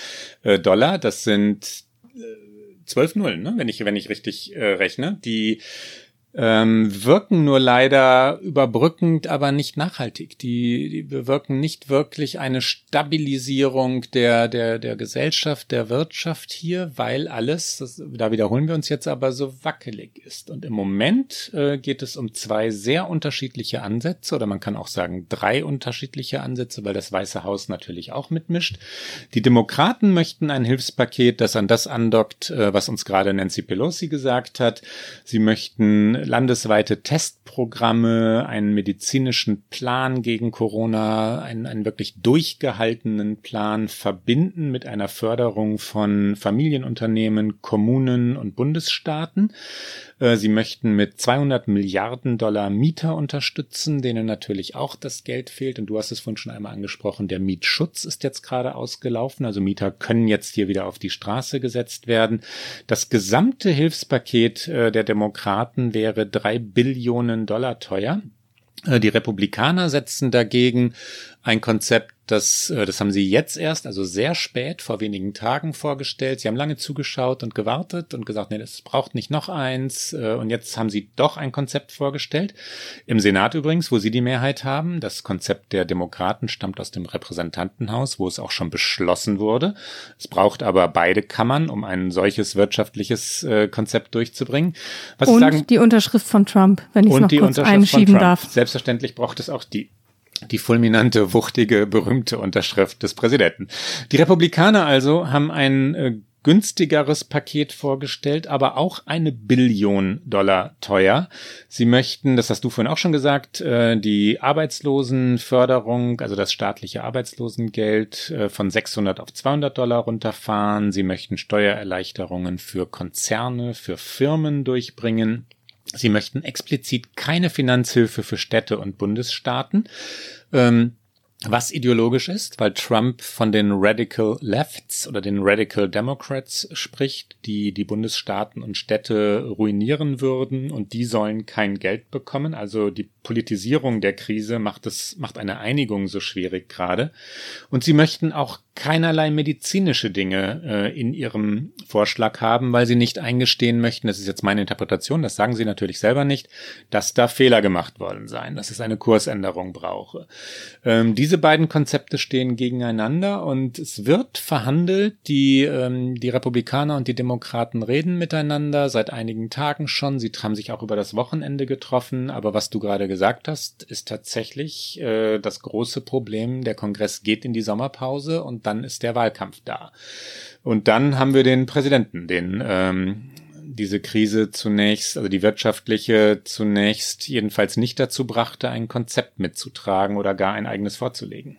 äh, Dollar. Das sind äh, zwölf Nullen, ne? wenn ich wenn ich richtig äh, rechne. Die ähm, wirken nur leider überbrückend, aber nicht nachhaltig. Die, die bewirken nicht wirklich eine Stabilisierung der, der, der Gesellschaft, der Wirtschaft hier, weil alles, das, da wiederholen wir uns jetzt aber, so wackelig ist. Und im Moment äh, geht es um zwei sehr unterschiedliche Ansätze, oder man kann auch sagen drei unterschiedliche Ansätze, weil das Weiße Haus natürlich auch mitmischt. Die Demokraten möchten ein Hilfspaket, das an das andockt, äh, was uns gerade Nancy Pelosi gesagt hat. Sie möchten landesweite Testprogramme, einen medizinischen Plan gegen Corona, einen, einen wirklich durchgehaltenen Plan verbinden mit einer Förderung von Familienunternehmen, Kommunen und Bundesstaaten. Äh, sie möchten mit 200 Milliarden Dollar Mieter unterstützen, denen natürlich auch das Geld fehlt. Und du hast es vorhin schon einmal angesprochen, der Mietschutz ist jetzt gerade ausgelaufen. Also Mieter können jetzt hier wieder auf die Straße gesetzt werden. Das gesamte Hilfspaket äh, der Demokraten wäre drei Billionen Dollar teuer. Äh, die Republikaner setzen dagegen ein Konzept das, äh, das haben sie jetzt erst, also sehr spät, vor wenigen Tagen vorgestellt. Sie haben lange zugeschaut und gewartet und gesagt, nee, das braucht nicht noch eins. Äh, und jetzt haben sie doch ein Konzept vorgestellt. Im Senat übrigens, wo sie die Mehrheit haben. Das Konzept der Demokraten stammt aus dem Repräsentantenhaus, wo es auch schon beschlossen wurde. Es braucht aber beide Kammern, um ein solches wirtschaftliches äh, Konzept durchzubringen.
Was und sagen, die Unterschrift von Trump, wenn ich es noch kurz einschieben darf.
Selbstverständlich braucht es auch die die fulminante, wuchtige, berühmte Unterschrift des Präsidenten. Die Republikaner also haben ein äh, günstigeres Paket vorgestellt, aber auch eine Billion Dollar teuer. Sie möchten, das hast du vorhin auch schon gesagt, äh, die Arbeitslosenförderung, also das staatliche Arbeitslosengeld äh, von 600 auf 200 Dollar runterfahren. Sie möchten Steuererleichterungen für Konzerne, für Firmen durchbringen. Sie möchten explizit keine Finanzhilfe für Städte und Bundesstaaten. Ähm, was ideologisch ist, weil Trump von den Radical Lefts oder den Radical Democrats spricht, die die Bundesstaaten und Städte ruinieren würden und die sollen kein Geld bekommen. Also die Politisierung der Krise macht es, macht eine Einigung so schwierig gerade. Und sie möchten auch keinerlei medizinische Dinge äh, in ihrem Vorschlag haben, weil sie nicht eingestehen möchten, das ist jetzt meine Interpretation, das sagen sie natürlich selber nicht, dass da Fehler gemacht worden seien, dass es eine Kursänderung brauche. Ähm, diese beiden Konzepte stehen gegeneinander und es wird verhandelt. Die, ähm, die Republikaner und die Demokraten reden miteinander seit einigen Tagen schon. Sie haben sich auch über das Wochenende getroffen, aber was du gerade gesagt hast, ist tatsächlich äh, das große Problem. Der Kongress geht in die Sommerpause und dann ist der Wahlkampf da. Und dann haben wir den Präsidenten, den ähm, diese Krise zunächst, also die wirtschaftliche zunächst jedenfalls nicht dazu brachte, ein Konzept mitzutragen oder gar ein eigenes vorzulegen.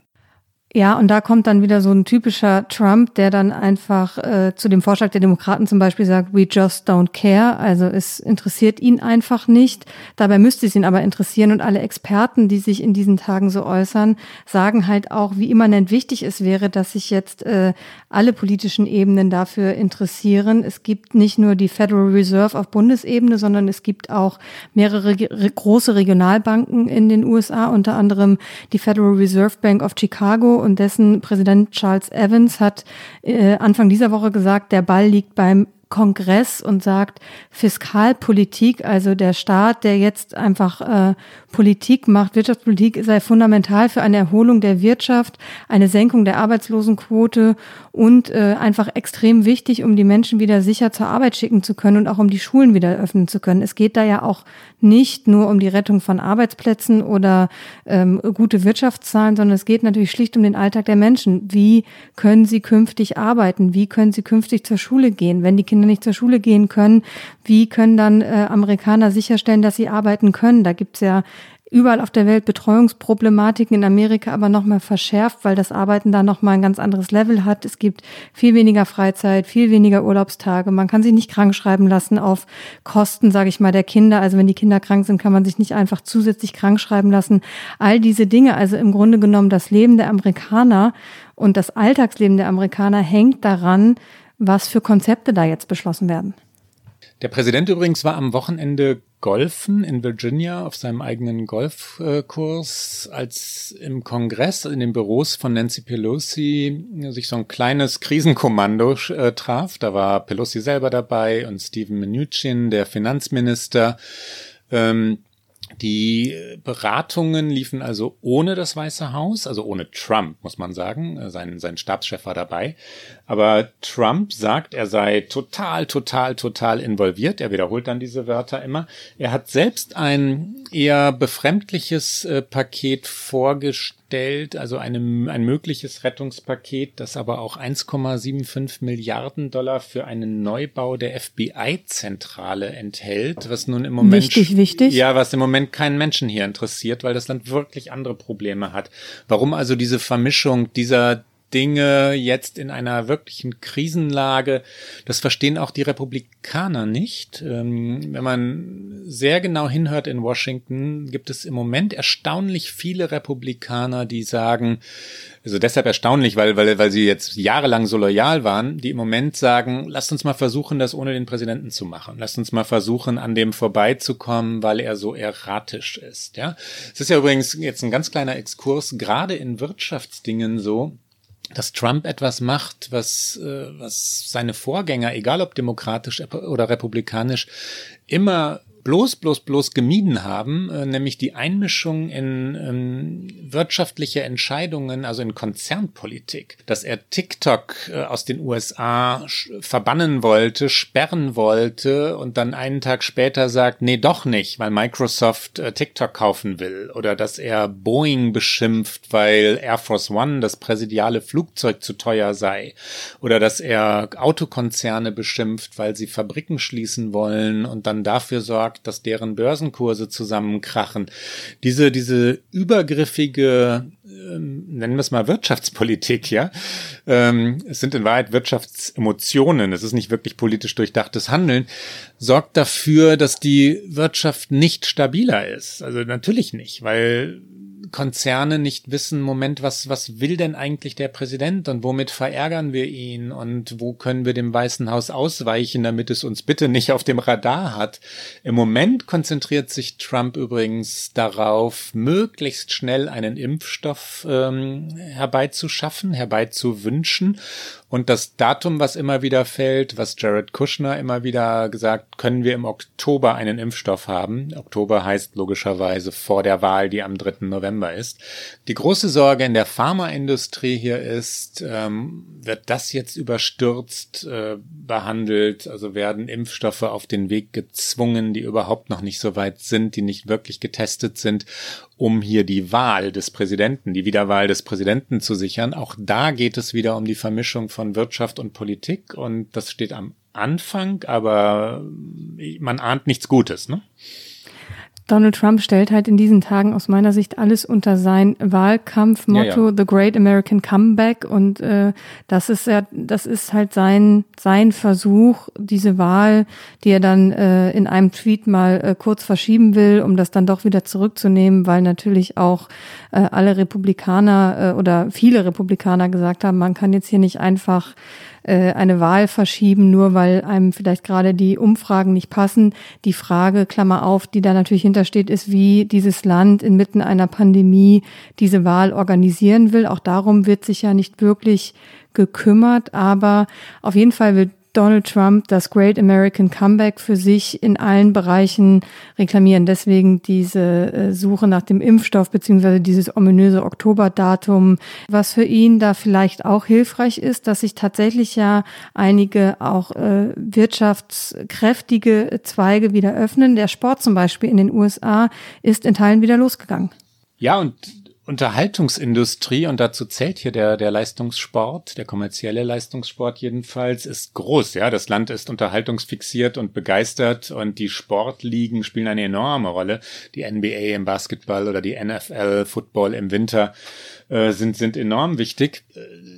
Ja, und da kommt dann wieder so ein typischer Trump, der dann einfach äh, zu dem Vorschlag der Demokraten zum Beispiel sagt, we just don't care. Also es interessiert ihn einfach nicht. Dabei müsste es ihn aber interessieren. Und alle Experten, die sich in diesen Tagen so äußern, sagen halt auch, wie immanent wichtig es wäre, dass sich jetzt äh, alle politischen Ebenen dafür interessieren. Es gibt nicht nur die Federal Reserve auf Bundesebene, sondern es gibt auch mehrere re große Regionalbanken in den USA, unter anderem die Federal Reserve Bank of Chicago und dessen Präsident Charles Evans hat äh, Anfang dieser Woche gesagt, der Ball liegt beim Kongress und sagt, Fiskalpolitik, also der Staat, der jetzt einfach äh, Politik macht, Wirtschaftspolitik sei fundamental für eine Erholung der Wirtschaft, eine Senkung der Arbeitslosenquote und äh, einfach extrem wichtig, um die Menschen wieder sicher zur Arbeit schicken zu können und auch um die Schulen wieder öffnen zu können. Es geht da ja auch nicht nur um die Rettung von Arbeitsplätzen oder ähm, gute Wirtschaftszahlen, sondern es geht natürlich schlicht um den Alltag der Menschen. Wie können sie künftig arbeiten? Wie können sie künftig zur Schule gehen? Wenn die Kinder nicht zur Schule gehen können, wie können dann äh, Amerikaner sicherstellen, dass sie arbeiten können? Da gibt's ja überall auf der Welt Betreuungsproblematiken in Amerika aber nochmal verschärft, weil das Arbeiten da nochmal ein ganz anderes Level hat. Es gibt viel weniger Freizeit, viel weniger Urlaubstage. Man kann sich nicht krank schreiben lassen auf Kosten, sage ich mal, der Kinder. Also wenn die Kinder krank sind, kann man sich nicht einfach zusätzlich krank schreiben lassen. All diese Dinge, also im Grunde genommen das Leben der Amerikaner und das Alltagsleben der Amerikaner hängt daran, was für Konzepte da jetzt beschlossen werden.
Der Präsident übrigens war am Wochenende golfen in Virginia auf seinem eigenen Golfkurs, als im Kongress, in den Büros von Nancy Pelosi sich so ein kleines Krisenkommando äh, traf. Da war Pelosi selber dabei und Stephen Mnuchin, der Finanzminister. Ähm, die Beratungen liefen also ohne das Weiße Haus, also ohne Trump, muss man sagen. Sein, sein Stabschef war dabei. Aber Trump sagt, er sei total, total, total involviert. Er wiederholt dann diese Wörter immer. Er hat selbst ein eher befremdliches äh, Paket vorgestellt, also eine, ein mögliches Rettungspaket, das aber auch 1,75 Milliarden Dollar für einen Neubau der FBI-Zentrale enthält, was nun im Moment
wichtig, wichtig.
Ja, was im Moment keinen Menschen hier interessiert, weil das Land wirklich andere Probleme hat. Warum also diese Vermischung dieser Dinge jetzt in einer wirklichen Krisenlage. Das verstehen auch die Republikaner nicht. Ähm, wenn man sehr genau hinhört in Washington, gibt es im Moment erstaunlich viele Republikaner, die sagen, also deshalb erstaunlich, weil, weil, weil sie jetzt jahrelang so loyal waren, die im Moment sagen, lasst uns mal versuchen, das ohne den Präsidenten zu machen. Lasst uns mal versuchen, an dem vorbeizukommen, weil er so erratisch ist. Ja, es ist ja übrigens jetzt ein ganz kleiner Exkurs, gerade in Wirtschaftsdingen so, dass Trump etwas macht, was, äh, was seine Vorgänger, egal ob demokratisch oder republikanisch, immer bloß, bloß, bloß gemieden haben, äh, nämlich die Einmischung in ähm, wirtschaftliche Entscheidungen, also in Konzernpolitik. Dass er TikTok äh, aus den USA verbannen wollte, sperren wollte und dann einen Tag später sagt, nee, doch nicht, weil Microsoft äh, TikTok kaufen will. Oder dass er Boeing beschimpft, weil Air Force One, das präsidiale Flugzeug, zu teuer sei. Oder dass er Autokonzerne beschimpft, weil sie Fabriken schließen wollen und dann dafür sorgt, sorgt, dass deren Börsenkurse zusammenkrachen. Diese, diese übergriffige, ähm, nennen wir es mal Wirtschaftspolitik, ja. Ähm, es sind in Wahrheit Wirtschaftsemotionen. Es ist nicht wirklich politisch durchdachtes Handeln, sorgt dafür, dass die Wirtschaft nicht stabiler ist. Also natürlich nicht, weil Konzerne nicht wissen, Moment, was, was will denn eigentlich der Präsident und womit verärgern wir ihn und wo können wir dem Weißen Haus ausweichen, damit es uns bitte nicht auf dem Radar hat. Im Moment konzentriert sich Trump übrigens darauf, möglichst schnell einen Impfstoff ähm, herbeizuschaffen, herbeizuwünschen und das Datum, was immer wieder fällt, was Jared Kushner immer wieder gesagt, können wir im Oktober einen Impfstoff haben. Oktober heißt logischerweise vor der Wahl, die am 3. November ist. Die große Sorge in der Pharmaindustrie hier ist, ähm, wird das jetzt überstürzt äh, behandelt? Also werden Impfstoffe auf den Weg gezwungen, die überhaupt noch nicht so weit sind, die nicht wirklich getestet sind? um hier die Wahl des Präsidenten, die Wiederwahl des Präsidenten zu sichern. Auch da geht es wieder um die Vermischung von Wirtschaft und Politik und das steht am Anfang, aber man ahnt nichts Gutes, ne?
Donald Trump stellt halt in diesen Tagen aus meiner Sicht alles unter sein Wahlkampfmotto ja, ja. The Great American Comeback und äh, das ist ja das ist halt sein sein Versuch diese Wahl, die er dann äh, in einem Tweet mal äh, kurz verschieben will, um das dann doch wieder zurückzunehmen, weil natürlich auch äh, alle Republikaner äh, oder viele Republikaner gesagt haben, man kann jetzt hier nicht einfach äh, eine Wahl verschieben, nur weil einem vielleicht gerade die Umfragen nicht passen. Die Frage, Klammer auf, die da natürlich hintersteht, ist, wie dieses Land inmitten einer Pandemie diese Wahl organisieren will. Auch darum wird sich ja nicht wirklich gekümmert, aber auf jeden Fall wird Donald Trump das Great American Comeback für sich in allen Bereichen reklamieren. Deswegen diese äh, Suche nach dem Impfstoff beziehungsweise dieses ominöse Oktoberdatum, was für ihn da vielleicht auch hilfreich ist, dass sich tatsächlich ja einige auch äh, wirtschaftskräftige Zweige wieder öffnen. Der Sport zum Beispiel in den USA ist in Teilen wieder losgegangen.
Ja, und Unterhaltungsindustrie, und dazu zählt hier der, der Leistungssport, der kommerzielle Leistungssport jedenfalls, ist groß. Ja, das Land ist unterhaltungsfixiert und begeistert und die Sportligen spielen eine enorme Rolle. Die NBA im Basketball oder die NFL Football im Winter äh, sind, sind enorm wichtig.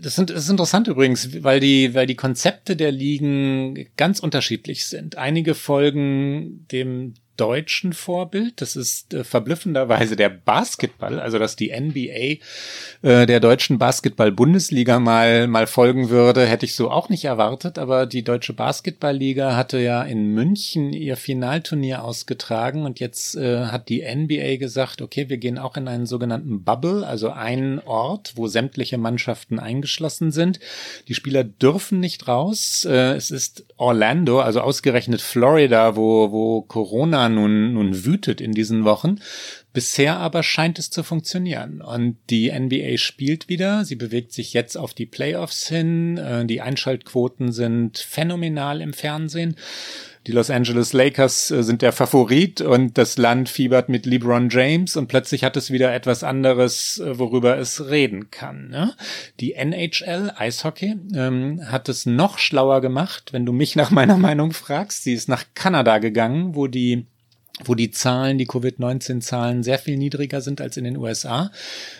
Das, sind, das ist interessant übrigens, weil die, weil die Konzepte der Ligen ganz unterschiedlich sind. Einige folgen dem deutschen Vorbild. Das ist äh, verblüffenderweise der Basketball, also dass die NBA äh, der deutschen Basketball-Bundesliga mal, mal folgen würde, hätte ich so auch nicht erwartet. Aber die deutsche Basketballliga hatte ja in München ihr Finalturnier ausgetragen und jetzt äh, hat die NBA gesagt, okay, wir gehen auch in einen sogenannten Bubble, also einen Ort, wo sämtliche Mannschaften eingeschlossen sind. Die Spieler dürfen nicht raus. Äh, es ist Orlando, also ausgerechnet Florida, wo, wo Corona nun, nun wütet in diesen Wochen. Bisher aber scheint es zu funktionieren. Und die NBA spielt wieder. Sie bewegt sich jetzt auf die Playoffs hin. Äh, die Einschaltquoten sind phänomenal im Fernsehen. Die Los Angeles Lakers äh, sind der Favorit und das Land fiebert mit LeBron James und plötzlich hat es wieder etwas anderes, äh, worüber es reden kann. Ne? Die NHL, Eishockey, ähm, hat es noch schlauer gemacht, wenn du mich nach meiner Meinung fragst. Sie ist nach Kanada gegangen, wo die wo die Zahlen, die Covid-19-Zahlen sehr viel niedriger sind als in den USA.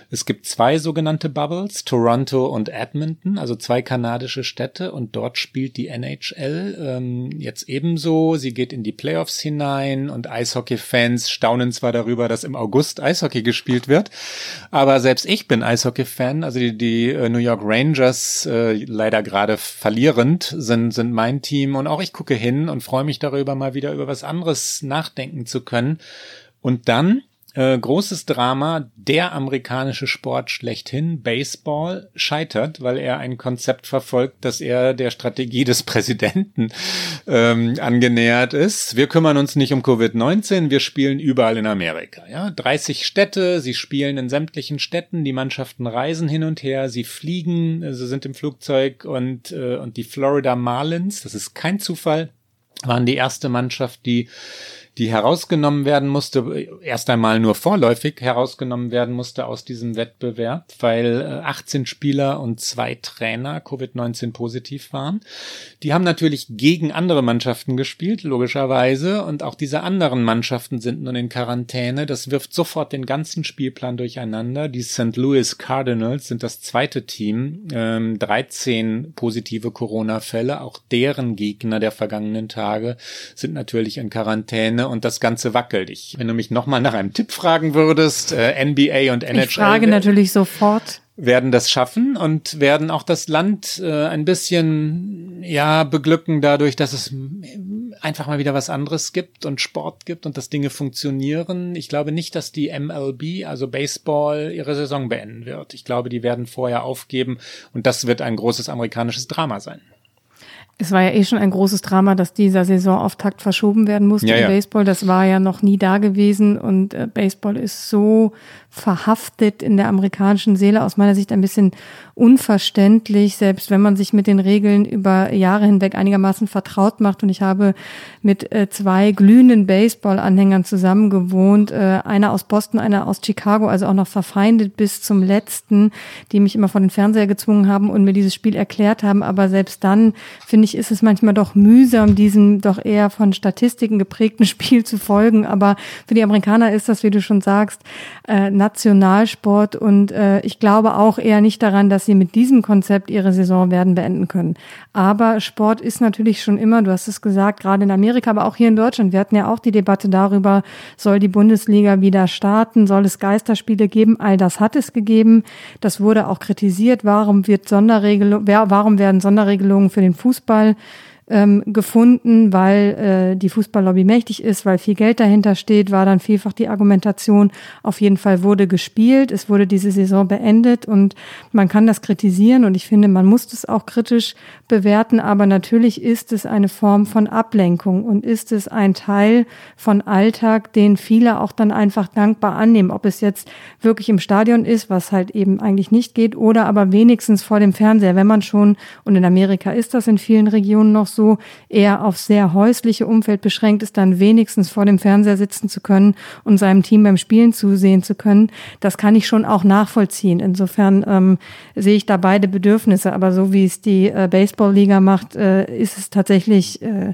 Es gibt zwei sogenannte Bubbles, Toronto und Edmonton, also zwei kanadische Städte und dort spielt die NHL ähm, jetzt ebenso. Sie geht in die Playoffs hinein und Eishockey-Fans staunen zwar darüber, dass im August Eishockey gespielt wird, aber selbst ich bin Eishockey-Fan, also die, die äh, New York Rangers, äh, leider gerade verlierend, sind, sind mein Team und auch ich gucke hin und freue mich darüber, mal wieder über was anderes nachdenken zu können. Und dann äh, großes Drama, der amerikanische Sport schlechthin, Baseball, scheitert, weil er ein Konzept verfolgt, das er der Strategie des Präsidenten ähm, angenähert ist. Wir kümmern uns nicht um Covid-19, wir spielen überall in Amerika. Ja? 30 Städte, sie spielen in sämtlichen Städten, die Mannschaften reisen hin und her, sie fliegen, sie sind im Flugzeug und, äh, und die Florida Marlins, das ist kein Zufall, waren die erste Mannschaft, die die herausgenommen werden musste, erst einmal nur vorläufig herausgenommen werden musste aus diesem Wettbewerb, weil 18 äh, Spieler und zwei Trainer Covid-19 positiv waren. Die haben natürlich gegen andere Mannschaften gespielt, logischerweise, und auch diese anderen Mannschaften sind nun in Quarantäne. Das wirft sofort den ganzen Spielplan durcheinander. Die St. Louis Cardinals sind das zweite Team, ähm, 13 positive Corona-Fälle, auch deren Gegner der vergangenen Tage sind natürlich in Quarantäne und das Ganze wackelt. Ich, wenn du mich nochmal nach einem Tipp fragen würdest, äh, NBA und NHL.
Ich frage natürlich sofort.
Werden das schaffen und werden auch das Land äh, ein bisschen, ja, beglücken dadurch, dass es einfach mal wieder was anderes gibt und Sport gibt und dass Dinge funktionieren. Ich glaube nicht, dass die MLB, also Baseball, ihre Saison beenden wird. Ich glaube, die werden vorher aufgeben und das wird ein großes amerikanisches Drama sein.
Es war ja eh schon ein großes Drama, dass dieser Saisonauftakt verschoben werden musste ja, im ja. Baseball. Das war ja noch nie da gewesen und äh, Baseball ist so verhaftet in der amerikanischen Seele aus meiner Sicht ein bisschen unverständlich, selbst wenn man sich mit den Regeln über Jahre hinweg einigermaßen vertraut macht. Und ich habe mit äh, zwei glühenden Baseball-Anhängern zusammen gewohnt, äh, einer aus Boston, einer aus Chicago, also auch noch verfeindet bis zum letzten, die mich immer vor den Fernseher gezwungen haben und mir dieses Spiel erklärt haben. Aber selbst dann, finde ich, ist es manchmal doch mühsam, diesem doch eher von Statistiken geprägten Spiel zu folgen. Aber für die Amerikaner ist das, wie du schon sagst, äh, Nationalsport und äh, ich glaube auch eher nicht daran, dass sie mit diesem Konzept ihre Saison werden beenden können. Aber Sport ist natürlich schon immer, du hast es gesagt, gerade in Amerika, aber auch hier in Deutschland. Wir hatten ja auch die Debatte darüber, soll die Bundesliga wieder starten, soll es Geisterspiele geben? All das hat es gegeben. Das wurde auch kritisiert. Warum wird Sonderregelung, warum werden Sonderregelungen für den Fußball ähm, gefunden, weil äh, die Fußballlobby mächtig ist, weil viel Geld dahinter steht, war dann vielfach die Argumentation, auf jeden Fall wurde gespielt, es wurde diese Saison beendet und man kann das kritisieren und ich finde, man muss es auch kritisch bewerten, aber natürlich ist es eine Form von Ablenkung und ist es ein Teil von Alltag, den viele auch dann einfach dankbar annehmen, ob es jetzt wirklich im Stadion ist, was halt eben eigentlich nicht geht, oder aber wenigstens vor dem Fernseher, wenn man schon, und in Amerika ist das in vielen Regionen noch so, so eher auf sehr häusliche Umfeld beschränkt ist, dann wenigstens vor dem Fernseher sitzen zu können und seinem Team beim Spielen zusehen zu können, das kann ich schon auch nachvollziehen. Insofern ähm, sehe ich da beide Bedürfnisse. Aber so wie es die äh, Baseball-Liga macht, äh, ist es tatsächlich äh,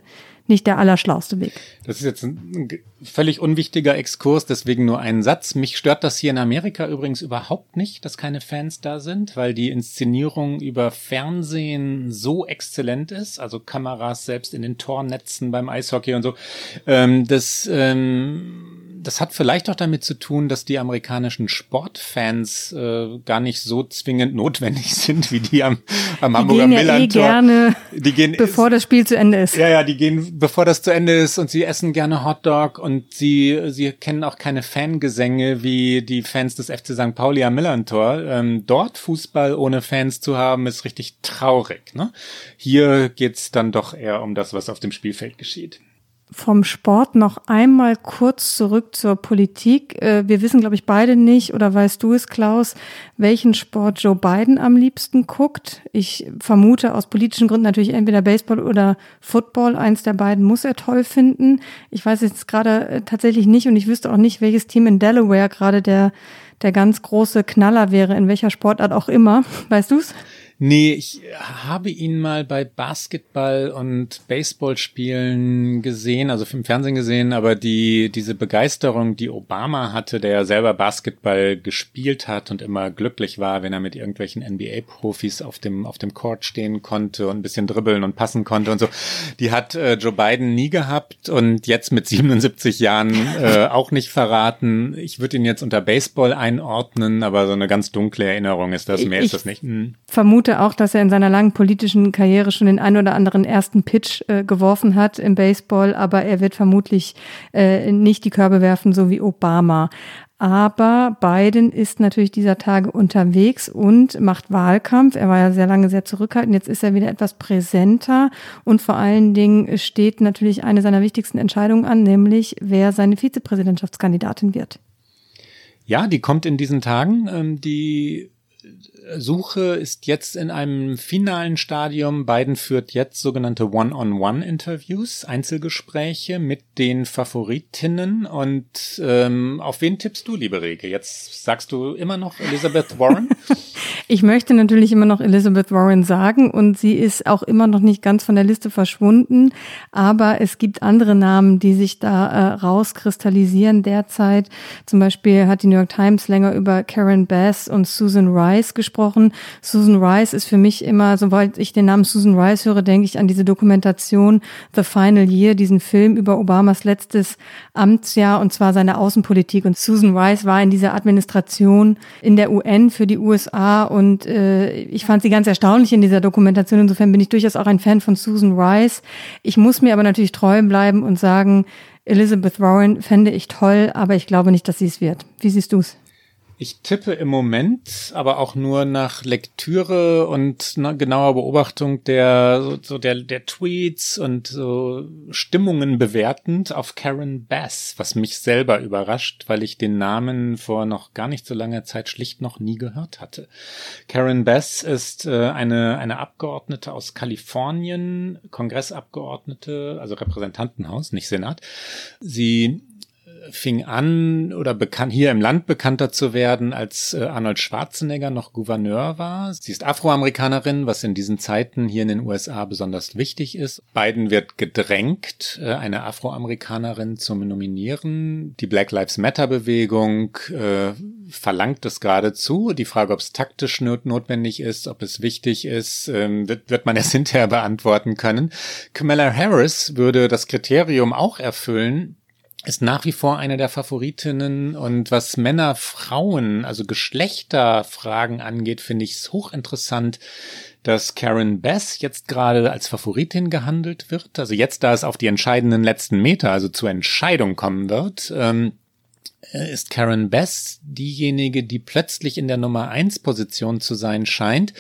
nicht der allerschlauste Weg.
Das ist jetzt ein völlig unwichtiger Exkurs, deswegen nur einen Satz. Mich stört das hier in Amerika übrigens überhaupt nicht, dass keine Fans da sind, weil die Inszenierung über Fernsehen so exzellent ist, also Kameras selbst in den Tornetzen beim Eishockey und so. Ähm, das ähm, das hat vielleicht auch damit zu tun, dass die amerikanischen Sportfans äh, gar nicht so zwingend notwendig sind wie die am, am die Hamburger
gehen ja eh gerne, die gehen, bevor das Spiel zu Ende ist.
Ja, ja, die gehen, bevor das zu Ende ist und sie essen gerne Hotdog und sie, sie kennen auch keine Fangesänge wie die Fans des FC St. Pauli am Millantor. Ähm, dort Fußball ohne Fans zu haben, ist richtig traurig. Ne? Hier geht's dann doch eher um das, was auf dem Spielfeld geschieht.
Vom Sport noch einmal kurz zurück zur Politik. Äh, wir wissen, glaube ich, beide nicht, oder weißt du es, Klaus, welchen Sport Joe Biden am liebsten guckt. Ich vermute aus politischen Gründen natürlich entweder Baseball oder Football. Eins der beiden muss er toll finden. Ich weiß jetzt gerade äh, tatsächlich nicht und ich wüsste auch nicht, welches Team in Delaware gerade der, der ganz große Knaller wäre, in welcher Sportart auch immer. Weißt du's?
Nee, ich habe ihn mal bei Basketball und Baseballspielen gesehen, also im Fernsehen gesehen, aber die, diese Begeisterung, die Obama hatte, der ja selber Basketball gespielt hat und immer glücklich war, wenn er mit irgendwelchen NBA-Profis auf dem, auf dem Court stehen konnte und ein bisschen dribbeln und passen konnte und so, die hat äh, Joe Biden nie gehabt und jetzt mit 77 Jahren äh, auch nicht verraten. Ich würde ihn jetzt unter Baseball einordnen, aber so eine ganz dunkle Erinnerung ist das, mehr
ich
ist das nicht. Hm
vermute auch, dass er in seiner langen politischen Karriere schon den ein oder anderen ersten Pitch äh, geworfen hat im Baseball, aber er wird vermutlich äh, nicht die Körbe werfen, so wie Obama. Aber Biden ist natürlich dieser Tage unterwegs und macht Wahlkampf. Er war ja sehr lange sehr zurückhaltend. Jetzt ist er wieder etwas präsenter. Und vor allen Dingen steht natürlich eine seiner wichtigsten Entscheidungen an, nämlich wer seine Vizepräsidentschaftskandidatin wird.
Ja, die kommt in diesen Tagen. Ähm, die Suche ist jetzt in einem finalen Stadium. Biden führt jetzt sogenannte One-on-One-Interviews, Einzelgespräche mit den Favoritinnen. Und ähm, auf wen tippst du, liebe Rege? Jetzt sagst du immer noch Elizabeth Warren?
ich möchte natürlich immer noch Elizabeth Warren sagen und sie ist auch immer noch nicht ganz von der Liste verschwunden. Aber es gibt andere Namen, die sich da äh, rauskristallisieren derzeit. Zum Beispiel hat die New York Times länger über Karen Bass und Susan Rice gesprochen gesprochen. Susan Rice ist für mich immer, sobald ich den Namen Susan Rice höre, denke ich an diese Dokumentation The Final Year, diesen Film über Obamas letztes Amtsjahr und zwar seine Außenpolitik. Und Susan Rice war in dieser Administration in der UN für die USA und äh, ich fand sie ganz erstaunlich in dieser Dokumentation. Insofern bin ich durchaus auch ein Fan von Susan Rice. Ich muss mir aber natürlich treu bleiben und sagen, Elizabeth Warren fände ich toll, aber ich glaube nicht, dass sie es wird. Wie siehst du es?
Ich tippe im Moment, aber auch nur nach Lektüre und genauer Beobachtung der, so, so der, der Tweets und so Stimmungen bewertend auf Karen Bass, was mich selber überrascht, weil ich den Namen vor noch gar nicht so langer Zeit schlicht noch nie gehört hatte. Karen Bass ist äh, eine, eine Abgeordnete aus Kalifornien, Kongressabgeordnete, also Repräsentantenhaus, nicht Senat. Sie fing an oder bekannt hier im Land bekannter zu werden, als äh, Arnold Schwarzenegger noch Gouverneur war. Sie ist Afroamerikanerin, was in diesen Zeiten hier in den USA besonders wichtig ist. Biden wird gedrängt, äh, eine Afroamerikanerin zu nominieren. Die Black Lives Matter Bewegung äh, verlangt es geradezu. Die Frage, ob es taktisch not notwendig ist, ob es wichtig ist, ähm, wird, wird man erst hinterher beantworten können. Kamala Harris würde das Kriterium auch erfüllen, ist nach wie vor eine der Favoritinnen und was Männer, Frauen, also Geschlechterfragen angeht, finde ich es hochinteressant, dass Karen Bass jetzt gerade als Favoritin gehandelt wird. Also jetzt, da es auf die entscheidenden letzten Meter, also zur Entscheidung kommen wird, ähm, ist Karen Bass diejenige, die plötzlich in der Nummer eins Position zu sein scheint.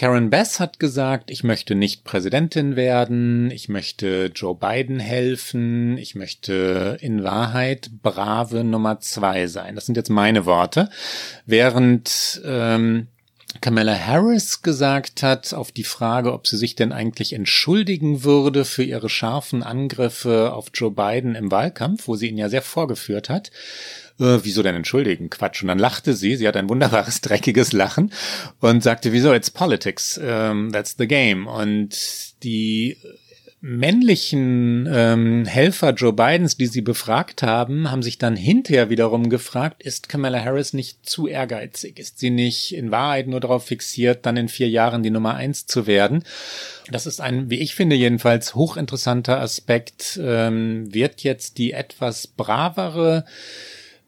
Karen Bass hat gesagt, ich möchte nicht Präsidentin werden, ich möchte Joe Biden helfen, ich möchte in Wahrheit brave Nummer zwei sein. Das sind jetzt meine Worte. Während ähm, Kamala Harris gesagt hat auf die Frage, ob sie sich denn eigentlich entschuldigen würde für ihre scharfen Angriffe auf Joe Biden im Wahlkampf, wo sie ihn ja sehr vorgeführt hat, äh, wieso denn entschuldigen? Quatsch. Und dann lachte sie, sie hat ein wunderbares, dreckiges Lachen und sagte, wieso, it's politics, um, that's the game. Und die männlichen ähm, Helfer Joe Bidens, die sie befragt haben, haben sich dann hinterher wiederum gefragt, ist Kamala Harris nicht zu ehrgeizig? Ist sie nicht in Wahrheit nur darauf fixiert, dann in vier Jahren die Nummer eins zu werden? Das ist ein, wie ich finde, jedenfalls hochinteressanter Aspekt. Ähm, wird jetzt die etwas bravere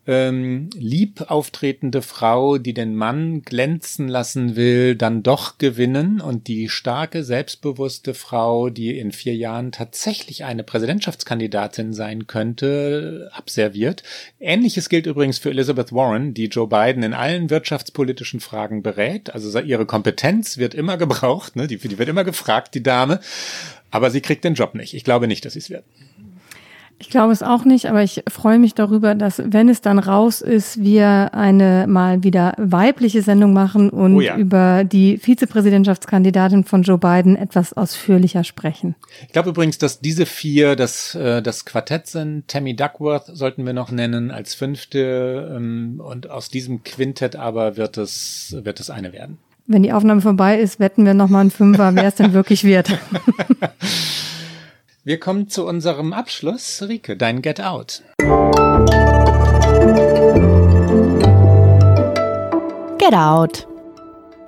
ähm, lieb auftretende Frau, die den Mann glänzen lassen will, dann doch gewinnen und die starke, selbstbewusste Frau, die in vier Jahren tatsächlich eine Präsidentschaftskandidatin sein könnte, abserviert. Ähnliches gilt übrigens für Elizabeth Warren, die Joe Biden in allen wirtschaftspolitischen Fragen berät. Also ihre Kompetenz wird immer gebraucht, ne? die, die wird immer gefragt, die Dame. Aber sie kriegt den Job nicht. Ich glaube nicht, dass sie es wird.
Ich glaube es auch nicht, aber ich freue mich darüber, dass, wenn es dann raus ist, wir eine mal wieder weibliche Sendung machen und oh ja. über die Vizepräsidentschaftskandidatin von Joe Biden etwas ausführlicher sprechen.
Ich glaube übrigens, dass diese vier das, äh, das Quartett sind. Tammy Duckworth sollten wir noch nennen als fünfte ähm, und aus diesem Quintett aber wird es, wird es eine werden.
Wenn die Aufnahme vorbei ist, wetten wir nochmal einen Fünfer, wer es denn wirklich wird.
Wir kommen zu unserem Abschluss. Rike, dein Get Out.
Get Out.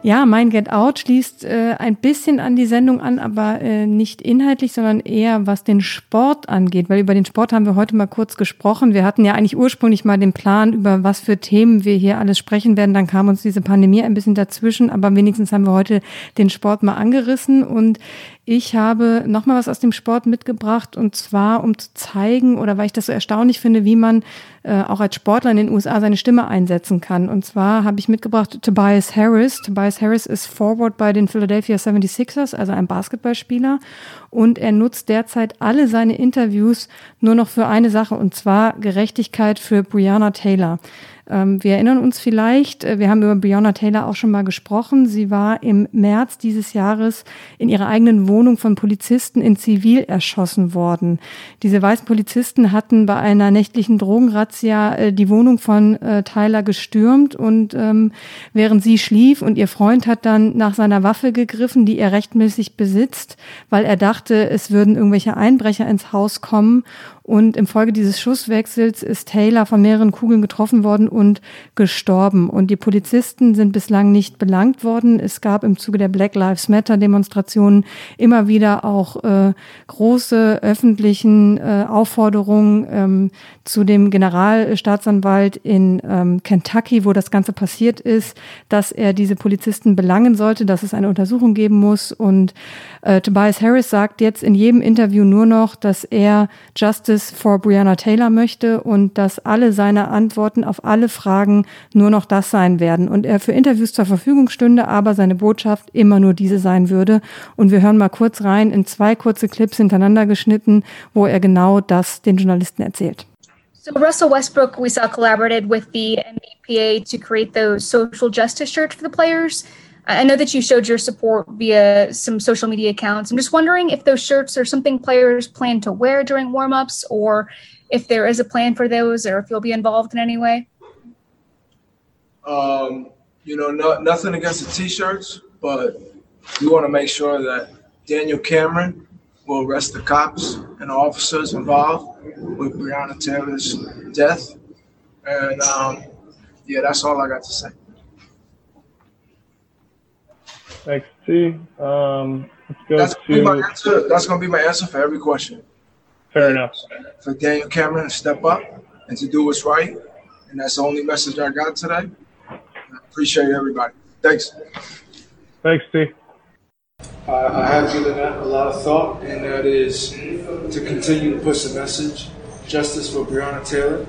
Ja, mein Get Out schließt äh, ein bisschen an die Sendung an, aber äh, nicht inhaltlich, sondern eher was den Sport angeht, weil über den Sport haben wir heute mal kurz gesprochen. Wir hatten ja eigentlich ursprünglich mal den Plan, über was für Themen wir hier alles sprechen werden. Dann kam uns diese Pandemie ein bisschen dazwischen, aber wenigstens haben wir heute den Sport mal angerissen und ich habe noch mal was aus dem Sport mitgebracht und zwar, um zu zeigen oder weil ich das so erstaunlich finde, wie man äh, auch als Sportler in den USA seine Stimme einsetzen kann. Und zwar habe ich mitgebracht Tobias Harris. Tobias Harris ist Forward bei den Philadelphia 76ers, also ein Basketballspieler. Und er nutzt derzeit alle seine Interviews nur noch für eine Sache und zwar Gerechtigkeit für Brianna Taylor. Ähm, wir erinnern uns vielleicht, äh, wir haben über Breonna Taylor auch schon mal gesprochen. Sie war im März dieses Jahres in ihrer eigenen Wohnung von Polizisten in Zivil erschossen worden. Diese weißen Polizisten hatten bei einer nächtlichen Drogenrazzia äh, die Wohnung von äh, Tyler gestürmt und ähm, während sie schlief und ihr Freund hat dann nach seiner Waffe gegriffen, die er rechtmäßig besitzt, weil er dachte, es würden irgendwelche Einbrecher ins Haus kommen und im Folge dieses Schusswechsels ist Taylor von mehreren Kugeln getroffen worden und gestorben. Und die Polizisten sind bislang nicht belangt worden. Es gab im Zuge der Black Lives Matter Demonstrationen immer wieder auch äh, große öffentlichen äh, Aufforderungen ähm, zu dem Generalstaatsanwalt in ähm, Kentucky, wo das Ganze passiert ist, dass er diese Polizisten belangen sollte, dass es eine Untersuchung geben muss. Und äh, Tobias Harris sagt jetzt in jedem Interview nur noch, dass er Justice for Breonna Taylor möchte und dass alle seine Antworten auf alle Fragen nur noch das sein werden und er für Interviews zur Verfügung stünde, aber seine Botschaft immer nur diese sein würde. Und wir hören mal kurz rein in zwei kurze Clips hintereinander geschnitten, wo er genau das den Journalisten erzählt.
So Russell Westbrook, we saw collaborated with the NBPA to create those social justice shirts for the players. I know that you showed your support via some social media accounts. I'm just wondering if those shirts are something players plan to wear during warmups, or if there is a plan for those, or if you'll be involved in any way.
Um, you know, no, nothing against the t-shirts, but we want to make sure that Daniel Cameron will arrest the cops and officers involved with Breonna Taylor's death. And um, yeah, that's all I got to say.
Thanks, T. Um, let's go
that's
to.
Gonna answer, that's going to be my answer for every question.
Fair enough.
For Daniel Cameron to step up and to do what's right. And that's the only message I got today. I appreciate everybody. Thanks.
Thanks, T.
I have given that a lot of thought, and that is to continue to push the message justice for Breonna Taylor,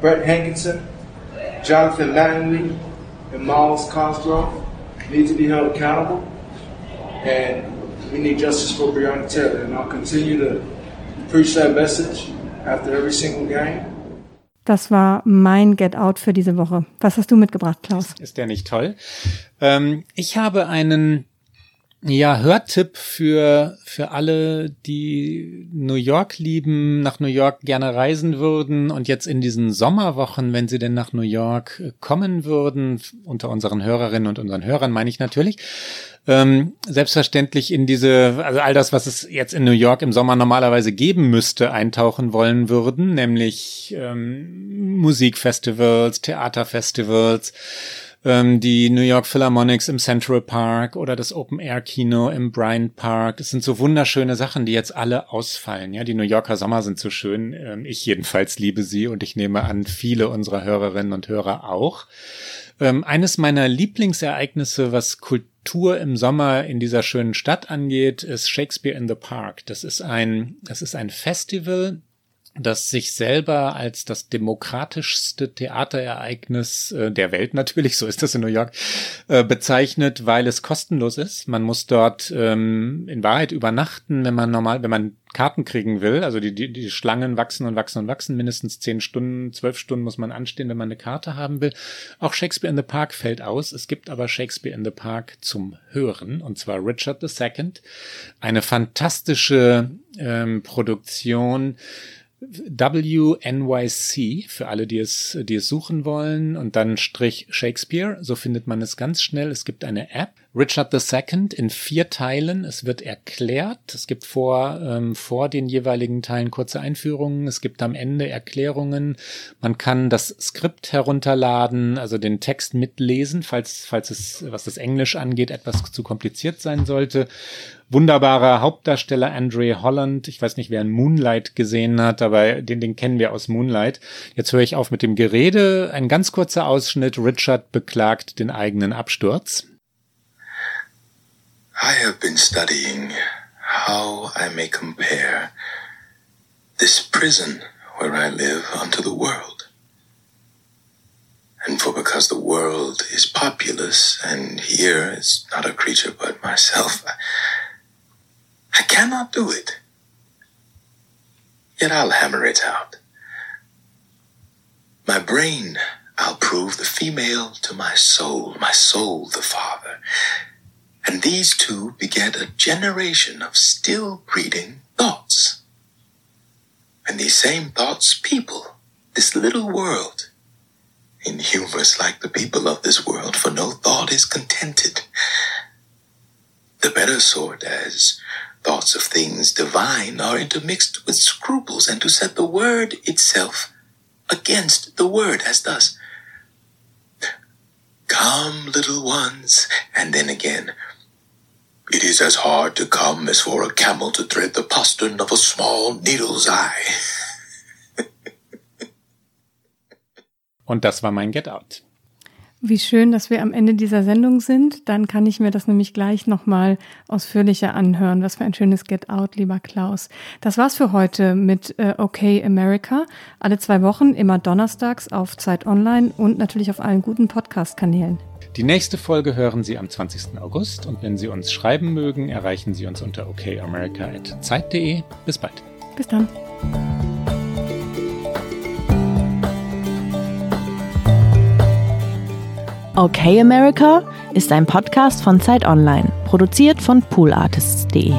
Brett Hankinson, Jonathan Mattingly, and Miles Cosgrove need to be held accountable, and we need justice for Breonna Taylor. And I'll continue to preach that message after every single game.
Das war mein Get Out für diese Woche. Was hast du mitgebracht, Klaus?
Ist der nicht toll? Ähm, ich habe einen ja, Hörtipp für, für alle, die New York lieben, nach New York gerne reisen würden und jetzt in diesen Sommerwochen, wenn sie denn nach New York kommen würden, unter unseren Hörerinnen und unseren Hörern meine ich natürlich, ähm, selbstverständlich in diese, also all das, was es jetzt in New York im Sommer normalerweise geben müsste, eintauchen wollen würden, nämlich ähm, Musikfestivals, Theaterfestivals, ähm, die New York Philharmonics im Central Park oder das Open Air Kino im Bryant Park. Das sind so wunderschöne Sachen, die jetzt alle ausfallen. Ja, die New Yorker Sommer sind so schön. Ähm, ich jedenfalls liebe sie und ich nehme an, viele unserer Hörerinnen und Hörer auch. Ähm, eines meiner Lieblingsereignisse, was Kultur im Sommer in dieser schönen Stadt angeht, ist Shakespeare in the Park. Das ist ein, das ist ein Festival, das sich selber als das demokratischste Theaterereignis äh, der Welt natürlich, so ist das in New York, äh, bezeichnet, weil es kostenlos ist. Man muss dort ähm, in Wahrheit übernachten, wenn man normal, wenn man Karten kriegen will. Also die, die, die Schlangen wachsen und wachsen und wachsen. Mindestens zehn Stunden, zwölf Stunden muss man anstehen, wenn man eine Karte haben will. Auch Shakespeare in the Park fällt aus. Es gibt aber Shakespeare in the Park zum Hören, und zwar Richard II. Eine fantastische ähm, Produktion WNYC für alle, die es, die es suchen wollen und dann Strich Shakespeare. So findet man es ganz schnell. Es gibt eine App. Richard II in vier Teilen. Es wird erklärt. Es gibt vor, ähm, vor den jeweiligen Teilen kurze Einführungen. Es gibt am Ende Erklärungen. Man kann das Skript herunterladen, also den Text mitlesen, falls, falls es, was das Englisch angeht, etwas zu kompliziert sein sollte wunderbarer Hauptdarsteller Andre Holland. Ich weiß nicht, wer ein Moonlight gesehen hat, aber den, den kennen wir aus Moonlight. Jetzt höre ich auf mit dem Gerede. Ein ganz kurzer Ausschnitt. Richard beklagt den eigenen Absturz.
I have been studying how I may compare this prison where I live unto the world. And for because the world is populous, and here is not a creature but myself, I cannot do it. Yet I'll hammer it out. My brain, I'll prove the female to my soul, my soul the father. And these two beget a generation of still breeding thoughts. And these same thoughts people this little world. Inhumorous like the people of this world, for no thought is contented. The better sort as thoughts of things divine are intermixed with scruples, and to set the word itself against the word, as thus. Come, little ones, and then again. It is as hard to come as for a camel to thread the postern of a small needle's eye.
Und das war mein Get Out.
Wie schön, dass wir am Ende dieser Sendung sind. Dann kann ich mir das nämlich gleich nochmal ausführlicher anhören. Was für ein schönes Get Out, lieber Klaus. Das war's für heute mit äh, OK America. Alle zwei Wochen, immer donnerstags auf Zeit Online und natürlich auf allen guten Podcast-Kanälen.
Die nächste Folge hören Sie am 20. August und wenn Sie uns schreiben mögen, erreichen Sie uns unter okamerica.zeit.de. Bis bald.
Bis dann.
Okay America ist ein Podcast von Zeit Online, produziert von poolartists.de.